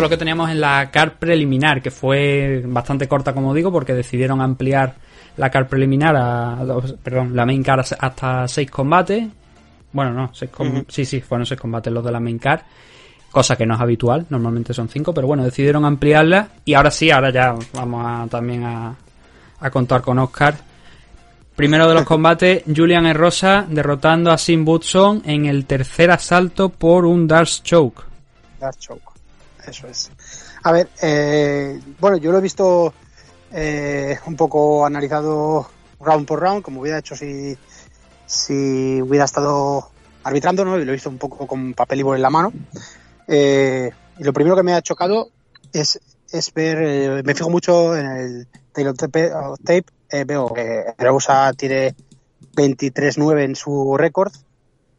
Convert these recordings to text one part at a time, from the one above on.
Lo que teníamos en la car preliminar, que fue bastante corta, como digo, porque decidieron ampliar la car preliminar a, perdón, la main car hasta seis combates. Bueno, no, seis sí, sí, fueron seis combates los de la main car, cosa que no es habitual, normalmente son cinco, pero bueno, decidieron ampliarla y ahora sí, ahora ya vamos a, también a, a contar con Oscar. Primero de los combates, Julian Erosa derrotando a Sim Butson en el tercer asalto por un Dark Choke. Dark Choke, eso es. A ver, eh, bueno, yo lo he visto eh, un poco analizado round por round, como hubiera hecho si, si hubiera estado arbitrando, ¿no? Y lo he visto un poco con papel y bol en la mano. Eh, y lo primero que me ha chocado es, es ver, eh, me fijo mucho en el tail tape, veo que Reusa tiene 23-9 en su récord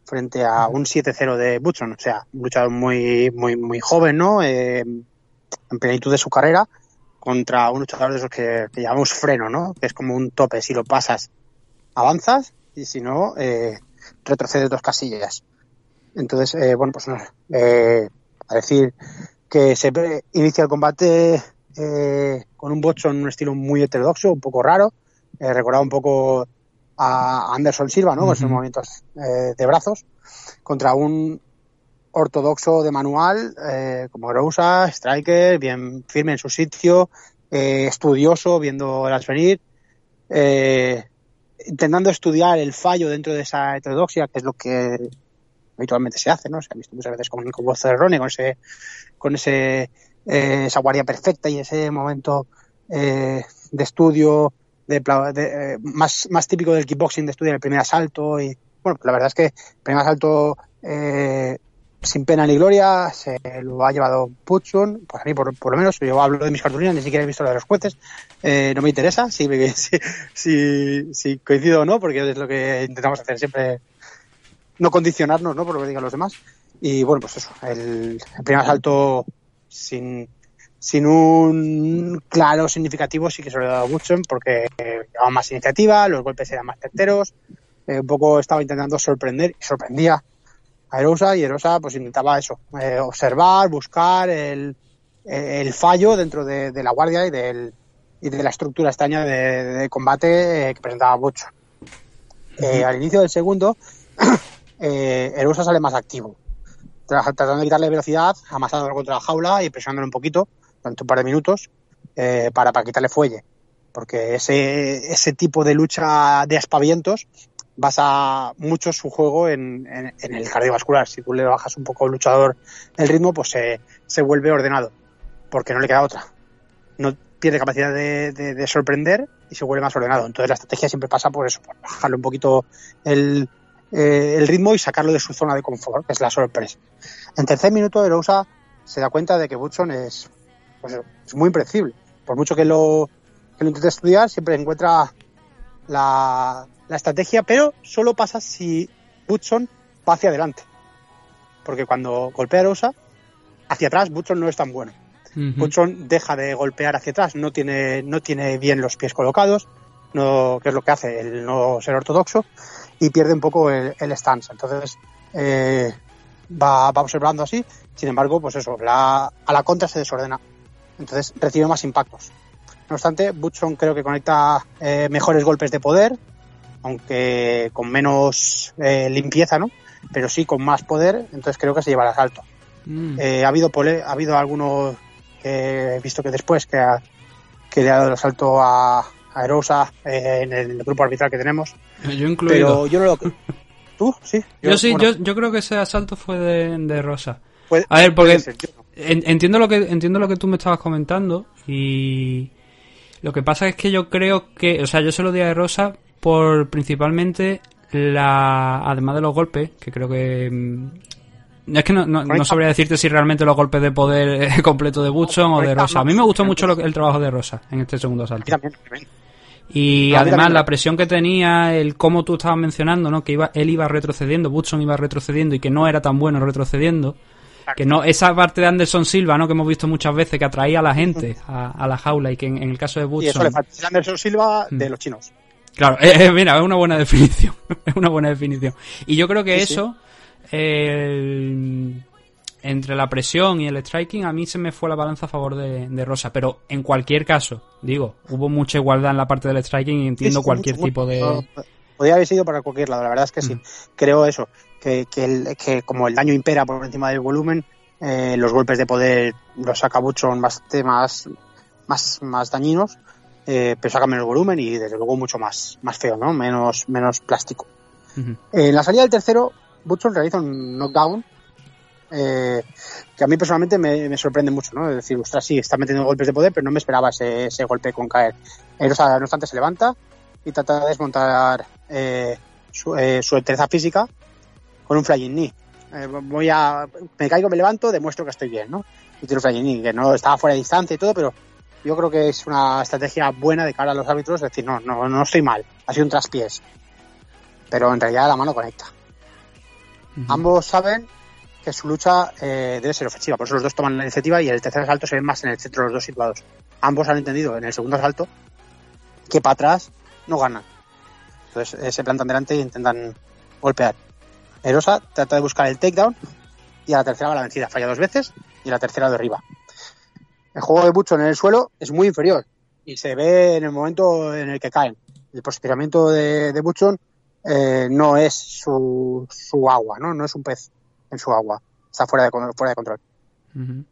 frente a un 7-0 de Butson, o sea, un luchador muy, muy, muy joven, ¿no? en plenitud de su carrera contra un luchador de esos que, llamamos freno, ¿no? Que es como un tope. Si lo pasas, avanzas y si no, eh, retrocedes dos casillas. Entonces, eh, bueno, pues eh, a decir que se inicia el combate eh, con un botcho en un estilo muy heterodoxo, un poco raro. Eh, recordaba un poco a Anderson Silva, ¿no? Con esos movimientos de brazos, contra un ortodoxo de manual, eh, como Rosa, striker, bien firme en su sitio, eh, estudioso, viendo las venir, eh, intentando estudiar el fallo dentro de esa heterodoxia, que es lo que habitualmente se hace, ¿no? Se ha visto muchas veces con, con Cerrone, con ese, con ese, esa guardia perfecta y ese momento de estudio de, más, más típico del kickboxing de estudio el primer asalto y bueno, la verdad es que el primer asalto eh, sin pena ni gloria, se lo ha llevado Putson, pues a mí por, lo menos, yo hablo de mis cartulinas, ni siquiera he visto la de los jueces, eh, no me interesa si, si, si, coincido o no, porque es lo que intentamos hacer siempre, no condicionarnos, ¿no? Por lo que digan los demás. Y bueno, pues eso, el, primer asalto sin, sin un claro significativo sí que se lo he dado a Butson porque llevaba más iniciativa, los golpes eran más certeros, eh, un poco estaba intentando sorprender y sorprendía a Erosa y Erosa pues intentaba eso, eh, observar, buscar el, el fallo dentro de, la guardia y, del, y de la estructura extraña de, combate eh, que presentaba. Eh, al inicio del segundo, Erosa sale más activo, tratando de quitarle velocidad, amasándolo contra la jaula y presionándolo un poquito, durante un par de minutos, para, para quitarle fuelle. Porque ese, ese tipo de lucha de aspavientos basa mucho su juego en, el cardiovascular. Si tú le bajas un poco al luchador el ritmo, pues se, vuelve ordenado, porque no le queda otra. No pierde capacidad de, sorprender y se vuelve más ordenado. Entonces la estrategia siempre pasa por eso, por bajarle un poquito el, eh, ritmo y sacarlo de su zona de confort, que es la sorpresa. En tercer minuto, Erosa se da cuenta de que Butson es, pues, es muy impredecible. Por mucho que lo, que lo intente estudiar, siempre encuentra la, la estrategia, pero solo pasa si Butson va hacia adelante. Porque cuando golpea a Rosa, hacia atrás Butson no es tan bueno. Butson deja de golpear hacia atrás, no tiene, no tiene bien los pies colocados, no, que es lo que hace el no ser ortodoxo, y pierde un poco el, stance. Entonces, eh, va, va, observando así, sin embargo, pues eso, la, a la contra se desordena. Entonces recibe más impactos. No obstante, Butson creo que conecta eh, mejores golpes de poder, aunque con menos eh, limpieza, ¿no? Pero sí con más poder, entonces creo que se lleva el asalto. Mm. Eh, ha habido ha habido algunos que he visto que después que, ha, que le ha dado el asalto a, a Erosa eh, en el grupo arbitral que tenemos. Yo incluido. Pero yo no lo... ¿Tú? Sí. Yo, sí, yo, yo, creo que ese asalto fue de, de Rosa. a ver, porque entiendo lo que entiendo lo que tú me estabas comentando y lo que pasa es que yo creo que, o sea, yo se lo di a Rosa por principalmente la además de los golpes, que creo que mm, es que no, no, sabría decirte si realmente los golpes de poder completo de Butson o de Rosa. A mí me gustó mucho el trabajo de Rosa en este segundo asalto. Y además la presión que tenía, el cómo tú estabas mencionando, ¿no? Que iba, él iba retrocediendo, Butson iba retrocediendo y que no era tan bueno retrocediendo. Que no, esa parte de Anderson Silva, ¿no? Que hemos visto muchas veces que atraía a la gente a, la jaula y que en, el caso de Butson. Y eso le falta. Anderson Silva de mm. los chinos. Claro, eh, eh, mira, es una buena definición. es una buena definición. Y yo creo que eso, entre la presión y el striking, a mí se me fue la balanza a favor de, Rosa. Pero en cualquier caso, digo, hubo mucha igualdad en la parte del striking y entiendo cualquier tipo de. Podría haber sido para cualquier lado, la verdad es que sí. Mm. Creo eso, que, que, como el daño impera por encima del volumen, eh, los golpes de poder, los sacabuchos son bastante más, más, más dañinos, eh, pero sacan menos volumen y desde luego mucho más, más feo, ¿no? Menos, menos plástico. En la salida del tercero, Butchon realiza un knockdown eh, que a mí personalmente me, sorprende mucho, ¿no? Es decir, ostras, sí, está metiendo golpes de poder, pero no me esperaba ese, golpe con caer. no obstante, se levanta y trata de desmontar eh, su, eh, su física con un flying knee. Eh, voy a, me caigo, me levanto, demuestro que estoy bien, ¿no? Y tiro un flying knee, que no estaba fuera de distancia y todo, pero yo creo que es una estrategia buena de cara a los árbitros, es decir, no, no, no estoy mal, ha sido un traspiés. Pero en realidad la mano conecta. Ambos saben que su lucha eh, debe ser ofensiva. Por eso los dos toman la iniciativa y el tercer asalto se ve más en el centro los dos situados. Ambos han entendido en el segundo asalto que para atrás no ganan. Entonces eh, se plantan delante e intentan golpear. Erosa trata de buscar el takedown y a la tercera va la vencida. Falla dos veces y la tercera derriba. El juego de Butchon en el suelo es muy inferior y se ve en el momento en el que caen. El posicionamiento de, de Butchon eh, no es su, su agua, ¿no? no es un pez en su agua. Está fuera de, fuera de control.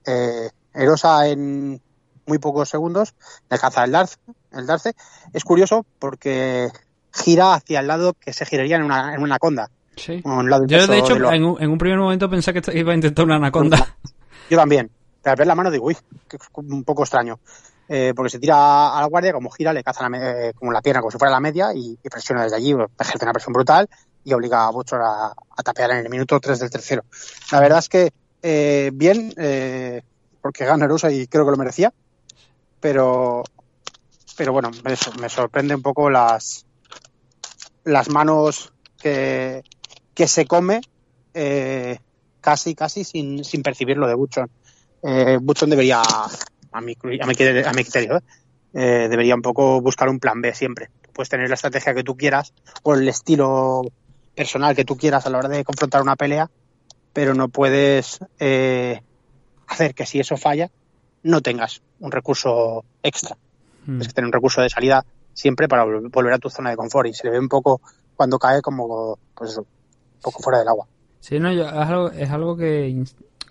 Eh, Erosa en muy pocos segundos alcanza el darce, el darce. Es curioso porque gira hacia el lado que se giraría en una, en una anaconda. Sí. Yo, de hecho, en, un, primer momento pensé que iba a intentar una anaconda. Yo también. Pero al ver la mano digo, uy, que es un poco extraño. Eh, porque se tira a la guardia, como gira, le caza la, eh, como la pierna, como si fuera la media, y, presiona desde allí, ejerce una presión brutal, y obliga a Butcher a, tapear en el minuto 3 del tercero. La verdad es que eh, bien, eh, porque gana Rusa y creo que lo merecía, pero, pero bueno, me sorprende un poco las, las manos que, que se come eh, casi, casi sin, sin percibir lo de Butchon. Eh, Butchon debería, a mi, a mi, a mi criterio, eh, debería un poco buscar un plan B siempre. Puedes tener la estrategia que tú quieras o el estilo personal que tú quieras a la hora de confrontar una pelea, pero no puedes eh, hacer que si eso falla, no tengas un recurso extra. Mm. Tienes que tener un recurso de salida siempre para volver a tu zona de confort y se le ve un poco cuando cae como pues un poco fuera del agua. Sí, no, es, algo, es algo que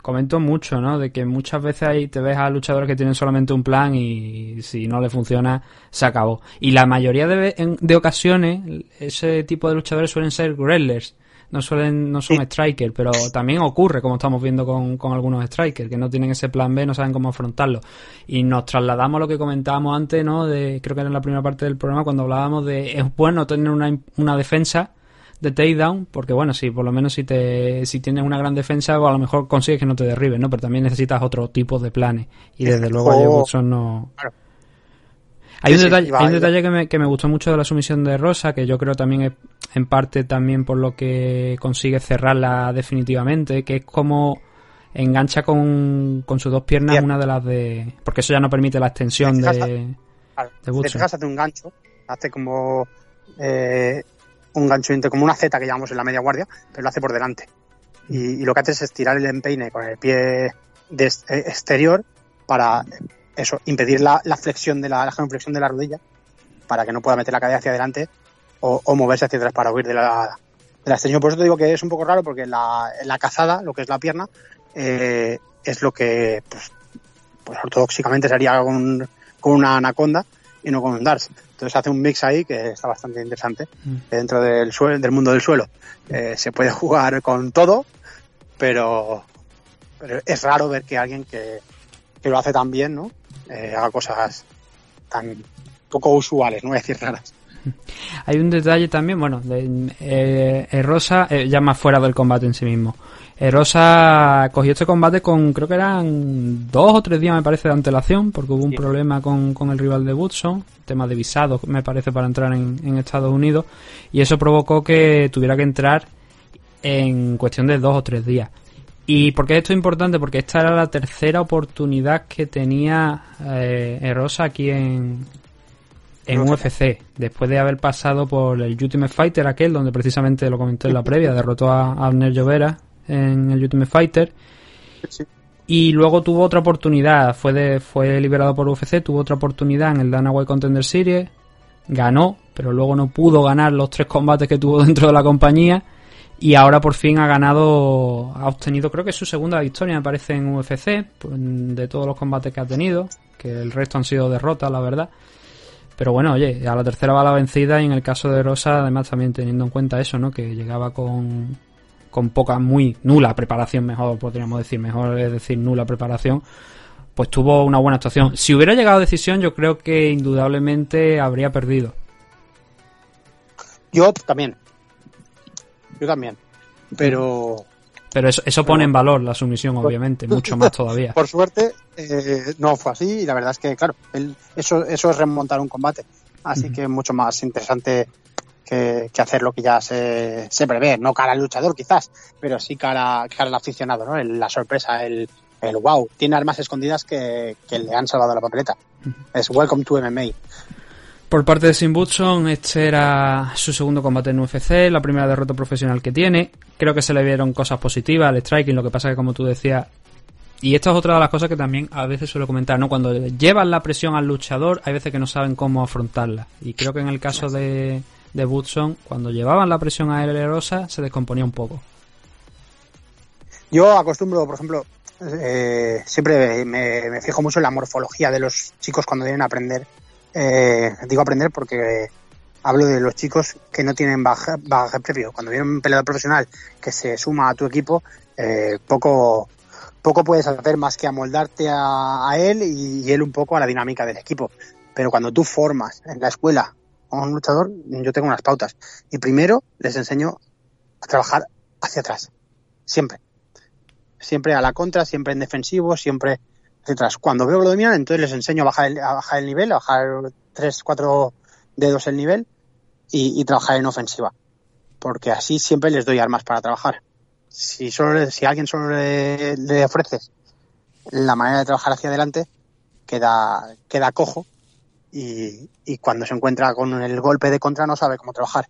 comento mucho, ¿no? De que muchas veces ahí te ves a luchadores que tienen solamente un plan y si no le funciona, se acabó. Y la mayoría de, de ocasiones, ese tipo de luchadores suelen ser grapplers. No suelen, no son strikers, pero también ocurre, como estamos viendo con, con algunos strikers, que no tienen ese plan B, no saben cómo afrontarlo. Y nos trasladamos a lo que comentábamos antes, ¿no? De, creo que era en la primera parte del programa, cuando hablábamos de es bueno tener una, una defensa de takedown, porque bueno, si por lo menos si te si tienes una gran defensa, pues a lo mejor consigues que no te derriben, ¿no? Pero también necesitas otro tipo de planes. Y desde luego no... Hay un, detalle, hay un detalle que me, que me gustó mucho de la sumisión de Rosa, que yo creo también es en parte también por lo que consigue cerrarla definitivamente, que es como engancha con, con sus dos piernas una de las de... Porque eso ya no permite la extensión de... de hace un gancho, hace como... Eh, un gancho como una Z que llamamos en la media guardia, pero lo hace por delante. Y, lo que hace es estirar el empeine con el pie de eh, exterior para eso, impedir la, flexión de la, la genuflexión de la rodilla para que no pueda meter la cadera hacia adelante o, moverse hacia atrás para huir de la, de la extensión. Por eso te digo que es un poco raro porque la, la cazada, lo que es la pierna, eh, es lo que pues, pues ortodoxicamente sería con, con una anaconda y no con un darts. Entonces hace un mix ahí que está bastante interesante. Mm. Dentro del, suelo, del mundo del suelo eh, se puede jugar con todo, pero, es raro ver que alguien que, lo hace tan bien, ¿no? Eh, haga cosas tan poco usuales, no voy a decir raras. Hay un detalle también, bueno, de, eh, Rosa, ya más fuera del combate en sí mismo. Rosa cogió este combate con, creo que eran dos o tres días, me parece, de antelación, porque hubo un problema con, con, el rival de Woodson, tema de visado, me parece, para entrar en, Estados Unidos, y eso provocó que tuviera que entrar en cuestión de dos o tres días. ¿Y por qué esto es importante? Porque esta era la tercera oportunidad que tenía eh, Rosa aquí en, en UFC, después de haber pasado por el Ultimate Fighter aquel, donde precisamente lo comenté en la previa, derrotó a Abner Llovera en el Ultimate Fighter. Y luego tuvo otra oportunidad, fue, de, fue liberado por UFC, tuvo otra oportunidad en el Dana White Contender Series, ganó, pero luego no pudo ganar los tres combates que tuvo dentro de la compañía y ahora por fin ha ganado, ha obtenido creo que su segunda victoria me parece en UFC, pues, de todos los combates que ha tenido, que el resto han sido derrotas la verdad. Pero bueno, oye, a la tercera va la vencida y en el caso de Rosa, además también teniendo en cuenta eso, ¿no? Que llegaba con, con poca, muy nula preparación, mejor podríamos decir, mejor es decir nula preparación, pues tuvo una buena actuación. Si hubiera llegado a decisión, yo creo que indudablemente habría perdido. Yo también. Yo también. Pero. Pero eso, eso pone en valor la sumisión, obviamente, mucho más todavía. Por suerte, eh, no fue así y la verdad es que, claro, eso, eso es remontar un combate. Así que es mucho más interesante que, hacer lo que ya se, se, prevé. No cara al luchador quizás, pero sí cara, cara al aficionado, ¿no? la sorpresa, el, el wow. Tiene armas escondidas que, le han salvado la papeleta. Es Welcome to MMA. Por parte de Sim Butson, este era su segundo combate en UFC, la primera derrota profesional que tiene. Creo que se le vieron cosas positivas al striking, lo que pasa que como tú decías, y esta es otra de las cosas que también a veces suelo comentar, ¿no? Cuando llevan la presión al luchador, hay veces que no saben cómo afrontarla. Y creo que en el caso de, de Butson, cuando llevaban la presión a él Rosa, se descomponía un poco. Yo acostumbro, por ejemplo, eh, siempre me, fijo mucho en la morfología de los chicos cuando vienen a aprender. Eh, digo aprender porque hablo de los chicos que no tienen bagaje, previo. Cuando viene un peleador profesional que se suma a tu equipo, eh, poco, poco puedes hacer más que amoldarte a, él y, él un poco a la dinámica del equipo. Pero cuando tú formas en la escuela a un luchador, yo tengo unas pautas. Y primero les enseño a trabajar hacia atrás. Siempre siempre a la contra, siempre en defensivo, siempre Cuando veo que lo dominan, entonces les enseño a bajar el, a bajar el nivel, a bajar tres, cuatro dedos el nivel y, trabajar en ofensiva. Porque así siempre les doy armas para trabajar. Si solo si alguien solo le, ofreces la manera de trabajar hacia adelante, queda, queda cojo y cuando se encuentra con el golpe de contra no sabe cómo trabajar.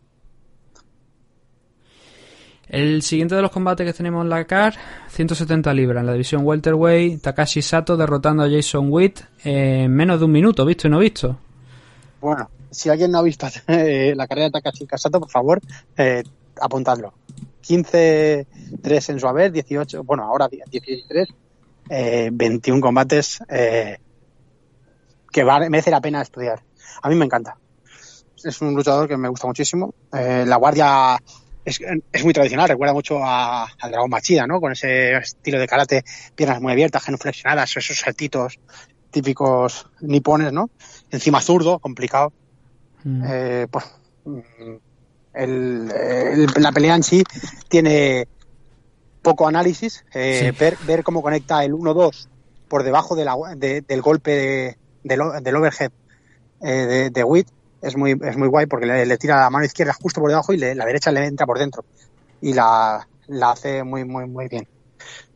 El siguiente de los combates que tenemos en la CAR, 170 libras en la división welterweight, Takashi Sato derrotando a Jason Witt en menos de un minuto, visto y no visto. Bueno, si alguien no ha visto eh, la carrera de Takashi Sato, por favor, eh, apuntadlo. 15-3 en su haber, 18, bueno, ahora 16-3, eh, 21 combates eh, que merece la pena estudiar. A mí me encanta. Es un luchador que me gusta muchísimo. Eh, la guardia es, es, muy tradicional, recuerda mucho a, al dragón Machida, ¿no? Con ese estilo de karate, piernas muy abiertas, genuflexionadas, esos saltitos típicos nipones, ¿no? Encima zurdo, complicado. Mm. Eh, pues mm, el, la pelea en sí tiene poco análisis, eh, ver, ver cómo conecta el 1-2 por debajo de la, del golpe de, del, del overhead eh, de, de Witt es muy, es muy guay porque le, tira la mano izquierda justo por debajo y la derecha le entra por dentro. Y la, la hace muy, muy, muy bien.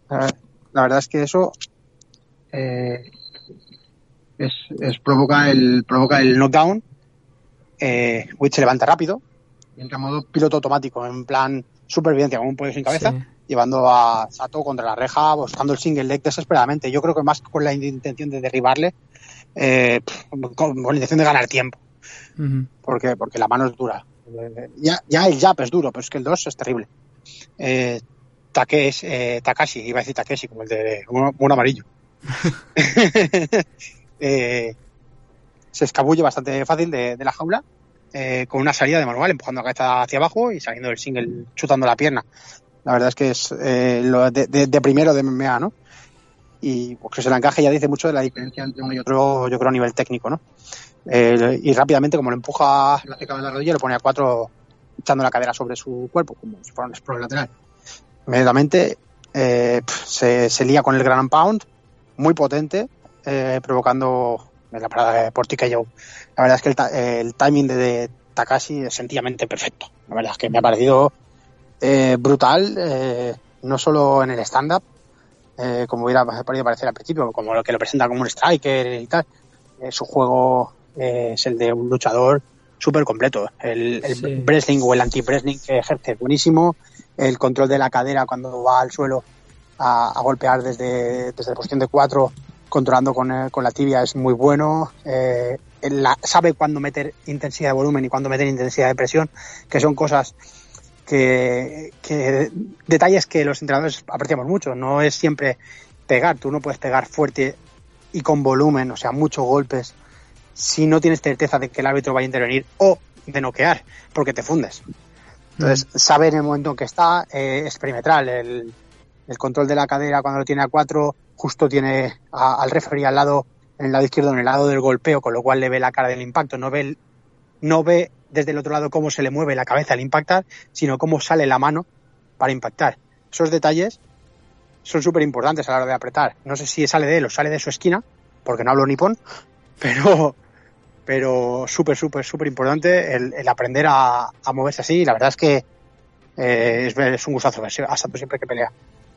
La, verdad es que eso eh, es, es, provoca el provoca el knockdown. Eh, Witch se levanta rápido y entra en modo piloto automático, en plan supervivencia, como un pollo sin cabeza, llevando a Sato contra la reja, buscando el single leg desesperadamente. Yo creo que más con la intención de derribarle, eh, con la intención de ganar tiempo porque, porque la mano es dura. Ya, ya el jab es duro, pero es que el 2 es terrible. Eh, eh, Takashi, iba a decir Takeshi, como el de un amarillo. eh, se escabulle bastante fácil de, la jaula, eh, con una salida de manual, empujando la cabeza hacia abajo y saliendo del single, chutando la pierna. La verdad es que es eh, lo de, de, primero de MMA, ¿no? Y porque se la encaje ya dice mucho de la diferencia entre uno y otro, yo creo, a nivel técnico, ¿no? Eh, y rápidamente, como lo empuja, lo hace la rodilla, lo pone a cuatro echando la cadera sobre su cuerpo, como si fuera un explore lateral. Inmediatamente eh, se, se, lía con el Grand Pound, muy potente, eh, provocando la parada de Portiquello. La verdad es que el, el timing de, Takashi es sencillamente perfecto. La verdad es que me ha parecido eh, brutal, no solo en el stand-up, como hubiera podido parecer al principio, como lo que lo presenta como un striker y tal. su juego eh, es el de un luchador súper completo. El, el wrestling o el anti-wrestling que ejerce buenísimo. El control de la cadera cuando va al suelo a, golpear desde, desde la posición de 4, controlando con, eh, con, la tibia, es muy bueno. Eh, sabe cuándo meter intensidad de volumen y cuándo meter intensidad de presión, que son cosas que, que detalles que los entrenadores apreciamos mucho. No es siempre pegar, tú no puedes pegar fuerte y con volumen, o sea, muchos golpes, si no tienes certeza de que el árbitro vaya a intervenir o de noquear, porque te fundes. Entonces, mm. saber en el momento en que está eh, es perimetral. El, el, control de la cadera cuando lo tiene a cuatro, justo tiene al referee al lado, en el lado izquierdo, en el lado del golpeo, con lo cual le ve la cara del impacto. No ve, no ve desde el otro lado cómo se le mueve la cabeza al impactar, sino cómo sale la mano para impactar. Esos detalles son súper importantes a la hora de apretar. No sé si sale de él o sale de su esquina, porque no hablo nipón, pero, pero súper, súper, súper importante el, aprender a, moverse así. La verdad es que eh, es, un gustazo a siempre que pelea.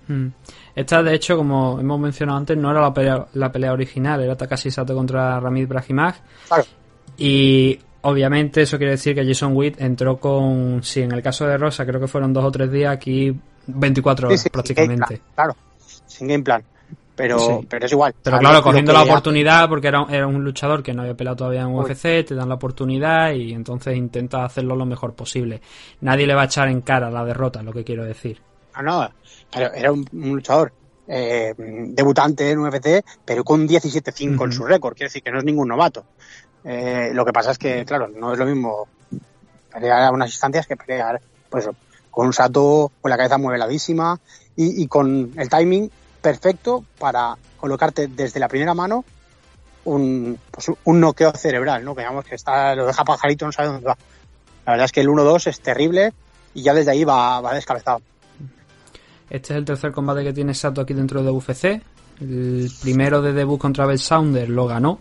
Mm. Esta, de hecho, como hemos mencionado antes, no era la pelea, la pelea original, era Takashi Sato contra Ramid Brahimaj. Y obviamente eso quiere decir que Jason Witt entró con, si en el caso de Rosa creo que fueron dos o tres días, aquí 24 horas prácticamente. claro, sin game plan. Pero, pero es igual. Pero claro, cogiendo la oportunidad, porque era, era un luchador que no había peleado todavía en UFC, te dan la oportunidad y entonces intenta hacerlo lo mejor posible. Nadie le va a echar en cara la derrota, es lo que quiero decir. No, no, pero era un, luchador eh, debutante en UFC, pero con 17-5 en su récord, quiere decir que no es ningún novato. Eh, lo que pasa es que, claro, no es lo mismo pelear a unas instancias que pelear, pues con un salto con la cabeza mueveladísima y, y con el timing perfecto para colocarte desde la primera mano un, pues un noqueo cerebral, ¿no? Que que está, lo deja pajarito, no sabe dónde va. La verdad es que el 1-2 es terrible y ya desde ahí va, va descabezado. Este es el tercer combate que tiene Sato aquí dentro de UFC. El primero de debut contra Bell Sounder lo ganó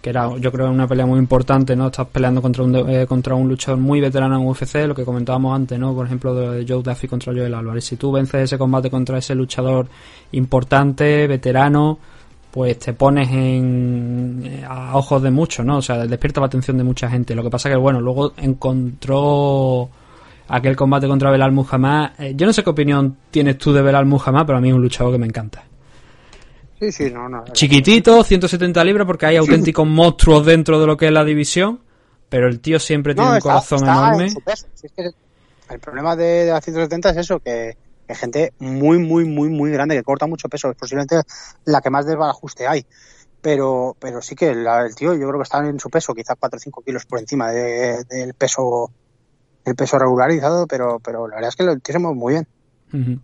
que era yo creo una pelea muy importante, ¿no? Estás peleando contra un, eh, contra un luchador muy veterano en UFC, lo que comentábamos antes, ¿no? Por ejemplo, de Joe Duffy contra Joel Álvarez. Si tú vences ese combate contra ese luchador importante, veterano, pues te pones en, eh, a ojos de muchos, ¿no? O sea, despierta la atención de mucha gente. Lo que pasa que, bueno, luego encontró aquel combate contra Belal Muhammad. Eh, yo no sé qué opinión tienes tú de Belal Muhammad, pero a mí es un luchador que me encanta. Sí, sí, no, no. Chiquitito, 170 libras, porque hay auténticos monstruos dentro de lo que es la división. Pero el tío siempre tiene un corazón enorme. el problema de, la 170 es eso, que, hay gente muy, muy, muy, muy grande que corta mucho peso. Es posiblemente la que más desbarajuste hay. Pero, pero sí que el tío yo creo que está en su peso, quizás 4 o 5 kilos por encima del peso el peso regularizado, pero, pero la verdad es que lo hicimos muy bien.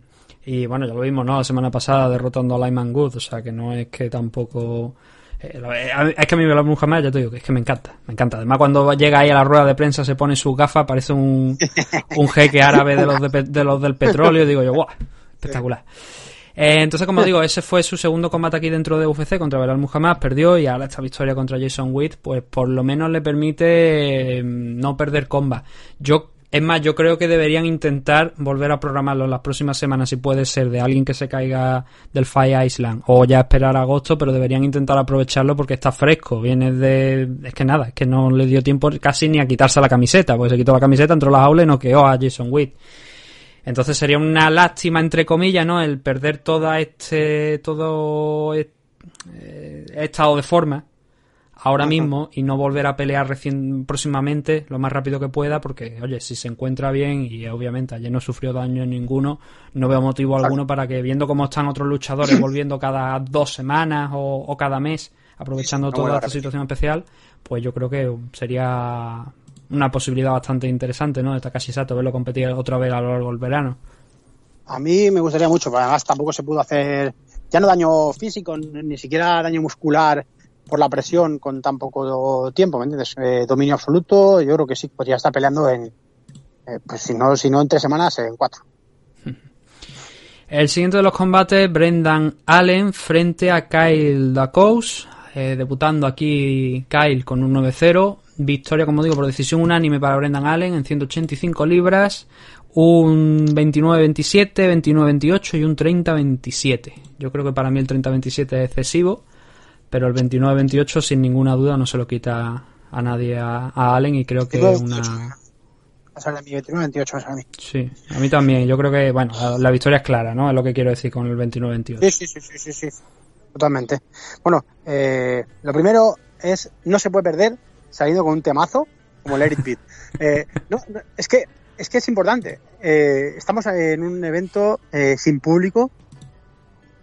Y bueno, ya lo vimos, ¿no? La semana pasada derrotando a Lyman Good, o sea que no es que tampoco. Eh, eh, es que a mí me lo Muhammad, ya te digo, es que me encanta, me encanta. Además, cuando llega ahí a la rueda de prensa, se pone su gafa, parece un, un jeque árabe de los, de, los del petróleo, digo yo, ¡guau! Espectacular. Eh, entonces, como digo, ese fue su segundo combate aquí dentro de UFC contra Belal Muhammad, perdió y ahora esta victoria contra Jason Witt, pues por lo menos le permite no perder comba. Yo es más, yo creo que deberían intentar volver a programarlo en las próximas semanas, si puede ser, de alguien que se caiga del Fire Island, o ya esperar agosto, pero deberían intentar aprovecharlo porque está fresco. Viene de. Es que nada, es que no le dio tiempo casi ni a quitarse la camiseta, porque se quitó la camiseta, entró a la jaula y noqueó a Jason Witt. Entonces sería una lástima, entre comillas, ¿no? El perder toda este. todo. este estado de forma ahora mismo y no volver a pelear recién próximamente lo más rápido que pueda porque oye si se encuentra bien y obviamente ayer no sufrió daño ninguno no veo motivo alguno para que viendo cómo están otros luchadores volviendo cada dos semanas o, cada mes aprovechando toda esta situación especial pues yo creo que sería una posibilidad bastante interesante no de Takashi Sato verlo competir otra vez a lo largo del verano. A mí me gustaría mucho pero además tampoco se pudo hacer ya no daño físico ni siquiera daño muscular por la presión con tan poco tiempo, ¿me entiendes? Eh, dominio absoluto, yo creo que sí podría estar peleando en, eh, pues si no, si no en tres semanas, en cuatro. El siguiente de los combates, Brendan Allen frente a Kyle Dacos, eh, debutando aquí Kyle con un 9-0, victoria como digo por decisión unánime para Brendan Allen en 185 libras, un 29-27, 29-28 y un 30-27. Yo creo que para mí el 30-27 es excesivo pero el 29-28 sin ninguna duda no se lo quita a nadie a, Allen y creo que una... a mí, 29-28 a mí. Sí, a mí también. Yo creo que, bueno, la, victoria es clara, ¿no? Es lo que quiero decir con el 29-28. Sí, sí, sí, sí, sí, Totalmente. Bueno, eh, lo primero es, no se puede perder saliendo con un temazo como Let It Beat. Eh, no, es que es que es importante. Eh, estamos en un evento sin público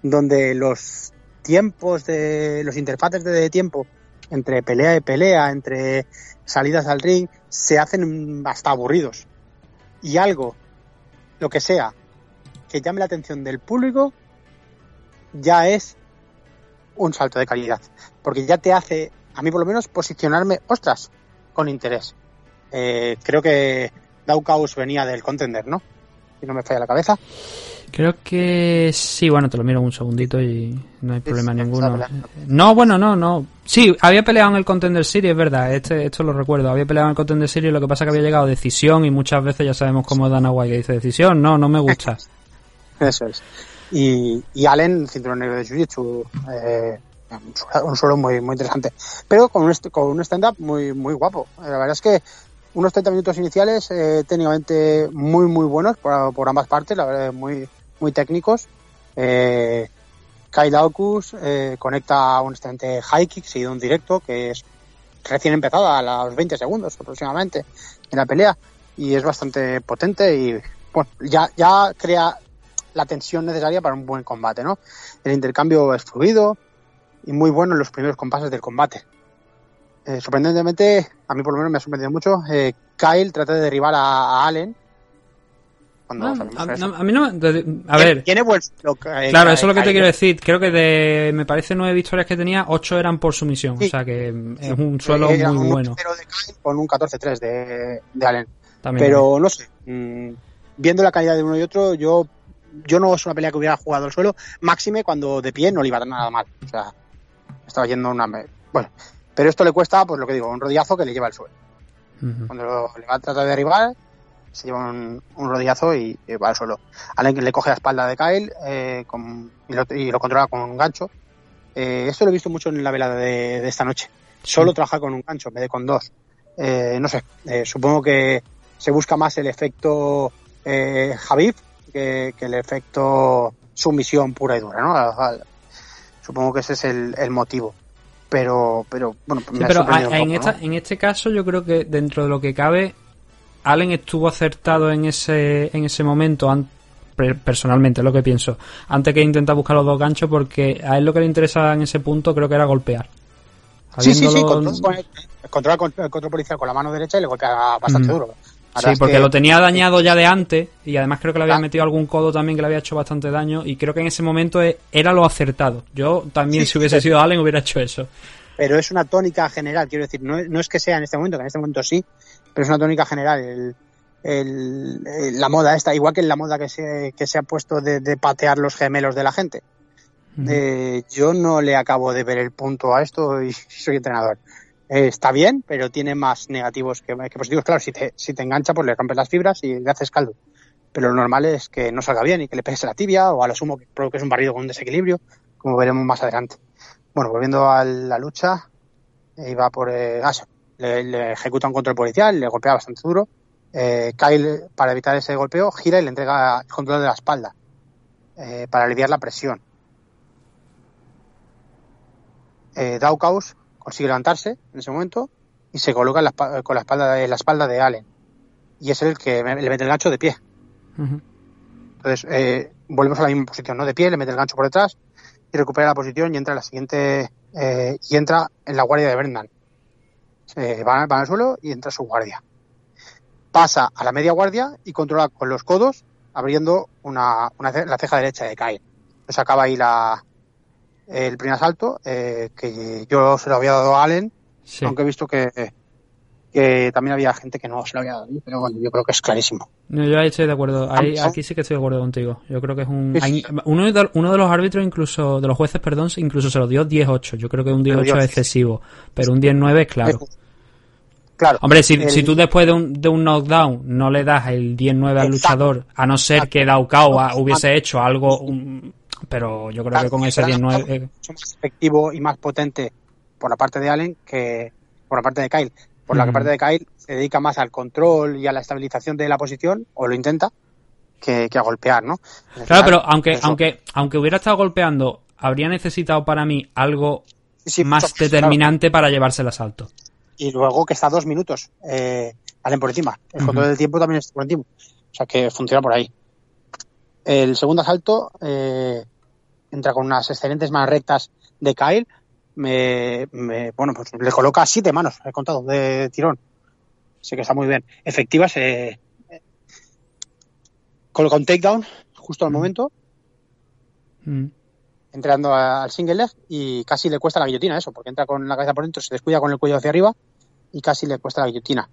donde los tiempos de los interfaces de tiempo entre pelea y pelea, entre salidas al ring, se hacen hasta aburridos. Y algo, lo que sea, que llame la atención del público, ya es un salto de calidad. Porque ya te hace, a mí por lo menos, posicionarme, ostras, con interés. Eh, creo que Daukaus venía del contender, ¿no? Si no me falla la cabeza. Creo que sí, bueno, te lo miro un segundito y no hay problema ninguno. No, bueno, no, no. Sí, había peleado en el Contender Series, es verdad, este, esto lo recuerdo. Había peleado en el Contender Series, lo que pasa es que había llegado a decisión y muchas veces ya sabemos cómo es Dana White que dice decisión, no, no me gusta. Eso es. Y, y Allen, cinturón negro de Jiu-Jitsu, eh, un suelo muy, muy interesante. Pero con un, con un stand-up muy, muy guapo. La verdad es que unos 30 minutos iniciales eh, técnicamente muy, muy buenos por, por ambas partes, la verdad, muy muy técnicos. Eh, Kyle Aukus eh, conecta un excelente high kick seguido un directo que es recién empezada a los 20 segundos aproximadamente en la pelea y es bastante potente y bueno, ya, ya crea la tensión necesaria para un buen combate, ¿no? El intercambio es fluido y muy bueno en los primeros compases del combate. Eh, sorprendentemente, a mí por lo menos me ha sorprendido mucho, eh, Kyle trata de derribar a Allen Ah, a, mí no. A ver. Tiene buen eh, Claro, eso es lo que te quiero decir. Creo que de. Me parece nueve victorias que tenía, ocho eran por sumisión. O sea que es un suelo muy bueno. con un 14-3 de, de Allen. Pero no sé. Mm, viendo la calidad de uno y otro, yo. Yo no es una pelea que hubiera jugado al suelo. Máxime cuando de pie no le iba a dar nada mal. O sea, estaba yendo una. Bueno, pero esto le cuesta, pues lo que digo, un rodillazo que le lleva al suelo. Cuando le va a tratar de derribar, se lleva un, rodillazo y, va al suelo. Allen le coge la espalda de Kyle eh, y, lo, controla con un gancho. Eh, esto lo he visto mucho en la velada de, esta noche. Solo trabaja con un gancho en vez de con dos. Eh, no sé, supongo que se busca más el efecto eh, Javif que, el efecto sumisión pura y dura, ¿no? Supongo que ese es el, motivo pero pero bueno pero en, esta, en este caso yo creo que dentro de lo que cabe Allen estuvo acertado en ese, en ese momento, personalmente, lo que pienso, antes que intentar buscar los dos ganchos, porque a él lo que le interesaba en ese punto creo que era golpear. Sí, sí, sí, controla, el control policial con la mano derecha y le golpea bastante mm. duro. Sí, porque lo tenía dañado ya de antes y además creo que le había metido algún codo también que le había hecho bastante daño y creo que en ese momento e, era lo acertado. Yo también si hubiese sido Allen hubiera hecho eso. Pero es una tónica general, quiero decir, no, no es que sea en este momento, que en este momento sí, pero es una tónica general. El, la moda esta, igual que la moda que se, que se ha puesto de, patear los gemelos de la gente. Eh, yo no le acabo de ver el punto a esto y soy entrenador. Eh, está bien, pero tiene más negativos que, positivos. Claro, si te, si te engancha, pues le rompes las fibras y le haces caldo. Pero lo normal es que no salga bien y que le pegues la tibia o a lo sumo que provoques un barrido con un desequilibrio, como veremos más adelante. Bueno, volviendo a la lucha, iba por eh, le, ejecuta un control policial, le golpea bastante duro. Eh, Kyle, para evitar ese golpeo, gira y le entrega el control de la espalda eh, para aliviar la presión. Eh, consigue levantarse en ese momento y se coloca con la espalda de la espalda de Allen y es el que le mete el gancho de pie. Entonces eh, volvemos a la misma posición, ¿no? De pie, le mete el gancho por detrás y recupera la posición y entra en la siguiente eh, y entra en la guardia de Brendan eh, va, al suelo y entra su guardia. Pasa a la media guardia y controla con los codos abriendo una, la ceja derecha de Kyle. Entonces acaba ahí la, el primer asalto, eh, que yo se lo había dado a Allen, aunque he visto que, que también había gente que no se lo había dado, pero bueno, yo creo que es clarísimo. No, yo ahí estoy de acuerdo, aquí sí que estoy de acuerdo contigo. Yo creo que es un... uno, de, uno de los árbitros, incluso, de los jueces, perdón, incluso se lo dio 10-8. Yo creo que un 10-8 es excesivo, pero un 10-9 es claro. Claro. Hombre, si, si tú después de un, de un knockdown no le das el 10-9 al luchador, a no ser que Daukawa hubiese hecho algo, pero yo creo que con ese 10-9... Es mucho más efectivo y más potente por la parte de Allen que por la parte de Kyle Por la parte de Kyle se dedica más al control y a la estabilización de la posición, o lo intenta, que, a golpear, ¿no? claro, pero aunque, aunque, aunque hubiera estado golpeando, habría necesitado para mí algo más determinante para llevarse el asalto. Y luego que está dos minutos, eh, Allen por encima. El control del tiempo también está por encima. O sea que funciona por ahí. El segundo asalto eh, entra con unas excelentes manos rectas de Kyle. Me, bueno, pues le coloca siete manos, he contado, de tirón. Sé que está muy bien. Efectivas, eh, coloca un takedown justo al mm. momento. Mm. Entrando al single leg y casi le cuesta la guillotina eso, porque entra con la cabeza por dentro, se descuida con el cuello hacia arriba y casi le cuesta la guillotina.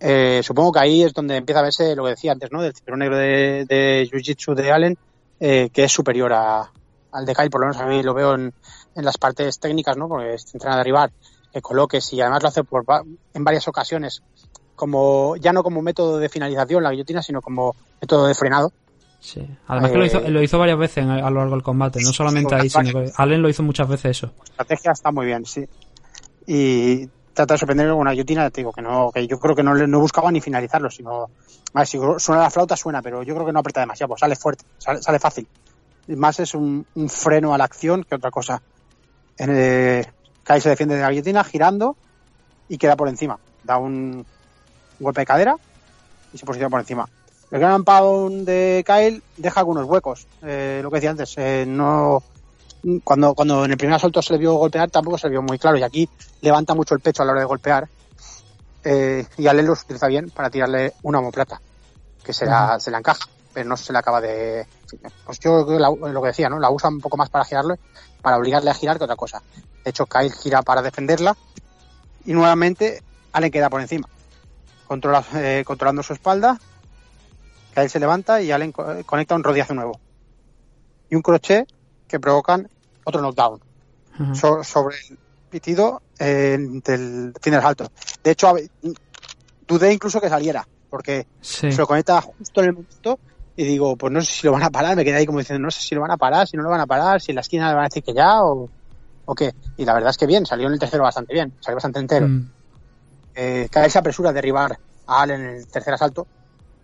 Eh, supongo que ahí es donde empieza a verse lo que decía antes, ¿no? Del cinturón negro de, de Jiu-Jitsu de Allen, eh, que es superior a, al de Kyle, por lo menos a mí lo veo en, en las partes técnicas, ¿no? Porque se entrena a derribar, que coloques y además lo hace por, en varias ocasiones, como ya no como método de finalización la guillotina, sino como método de frenado. Sí, además que lo hizo, eh, lo hizo varias veces a lo largo del combate, no solamente ahí, sino que Allen lo hizo muchas veces eso. La estrategia está muy bien, sí. Y trata de sorprender con una guillotina, te digo que no, que yo creo que no, no buscaba ni finalizarlo, sino, a si suena la flauta suena, pero yo creo que no aprieta demasiado, pues sale fuerte, sale, fácil. Más es un, freno a la acción que otra cosa. En el, Kai se defiende de la guillotina girando y queda por encima. Da un, golpe de cadera y se posiciona por encima. El gran pound de Kyle deja algunos huecos. Eh, lo que decía antes, eh, no cuando, cuando en el primer asalto se le vio golpear tampoco se le vio muy claro. Y aquí levanta mucho el pecho a la hora de golpear eh, y Ale los utiliza bien para tirarle una homoplata que se la, se la encaja pero no se le acaba de pues yo lo que decía no la usa un poco más para girarlo para obligarle a girar que otra cosa. De hecho Kyle gira para defenderla y nuevamente Ale queda por encima controla, eh, controlando su espalda. Kyle se levanta y Allen conecta un rodillazo nuevo. Y un crochet que provocan otro knockdown sobre el pitido eh, del fin del salto. De hecho, dudé incluso que saliera, porque se lo conecta justo en el momento y digo, pues no sé si lo van a parar, me quedé ahí como diciendo, no sé si lo van a parar, si no lo van a parar, si en la esquina le van a decir que ya o, o qué. Y la verdad es que bien, salió en el tercero bastante bien, salió bastante entero. Mm. Eh, se apresura a derribar a Allen en el tercer asalto,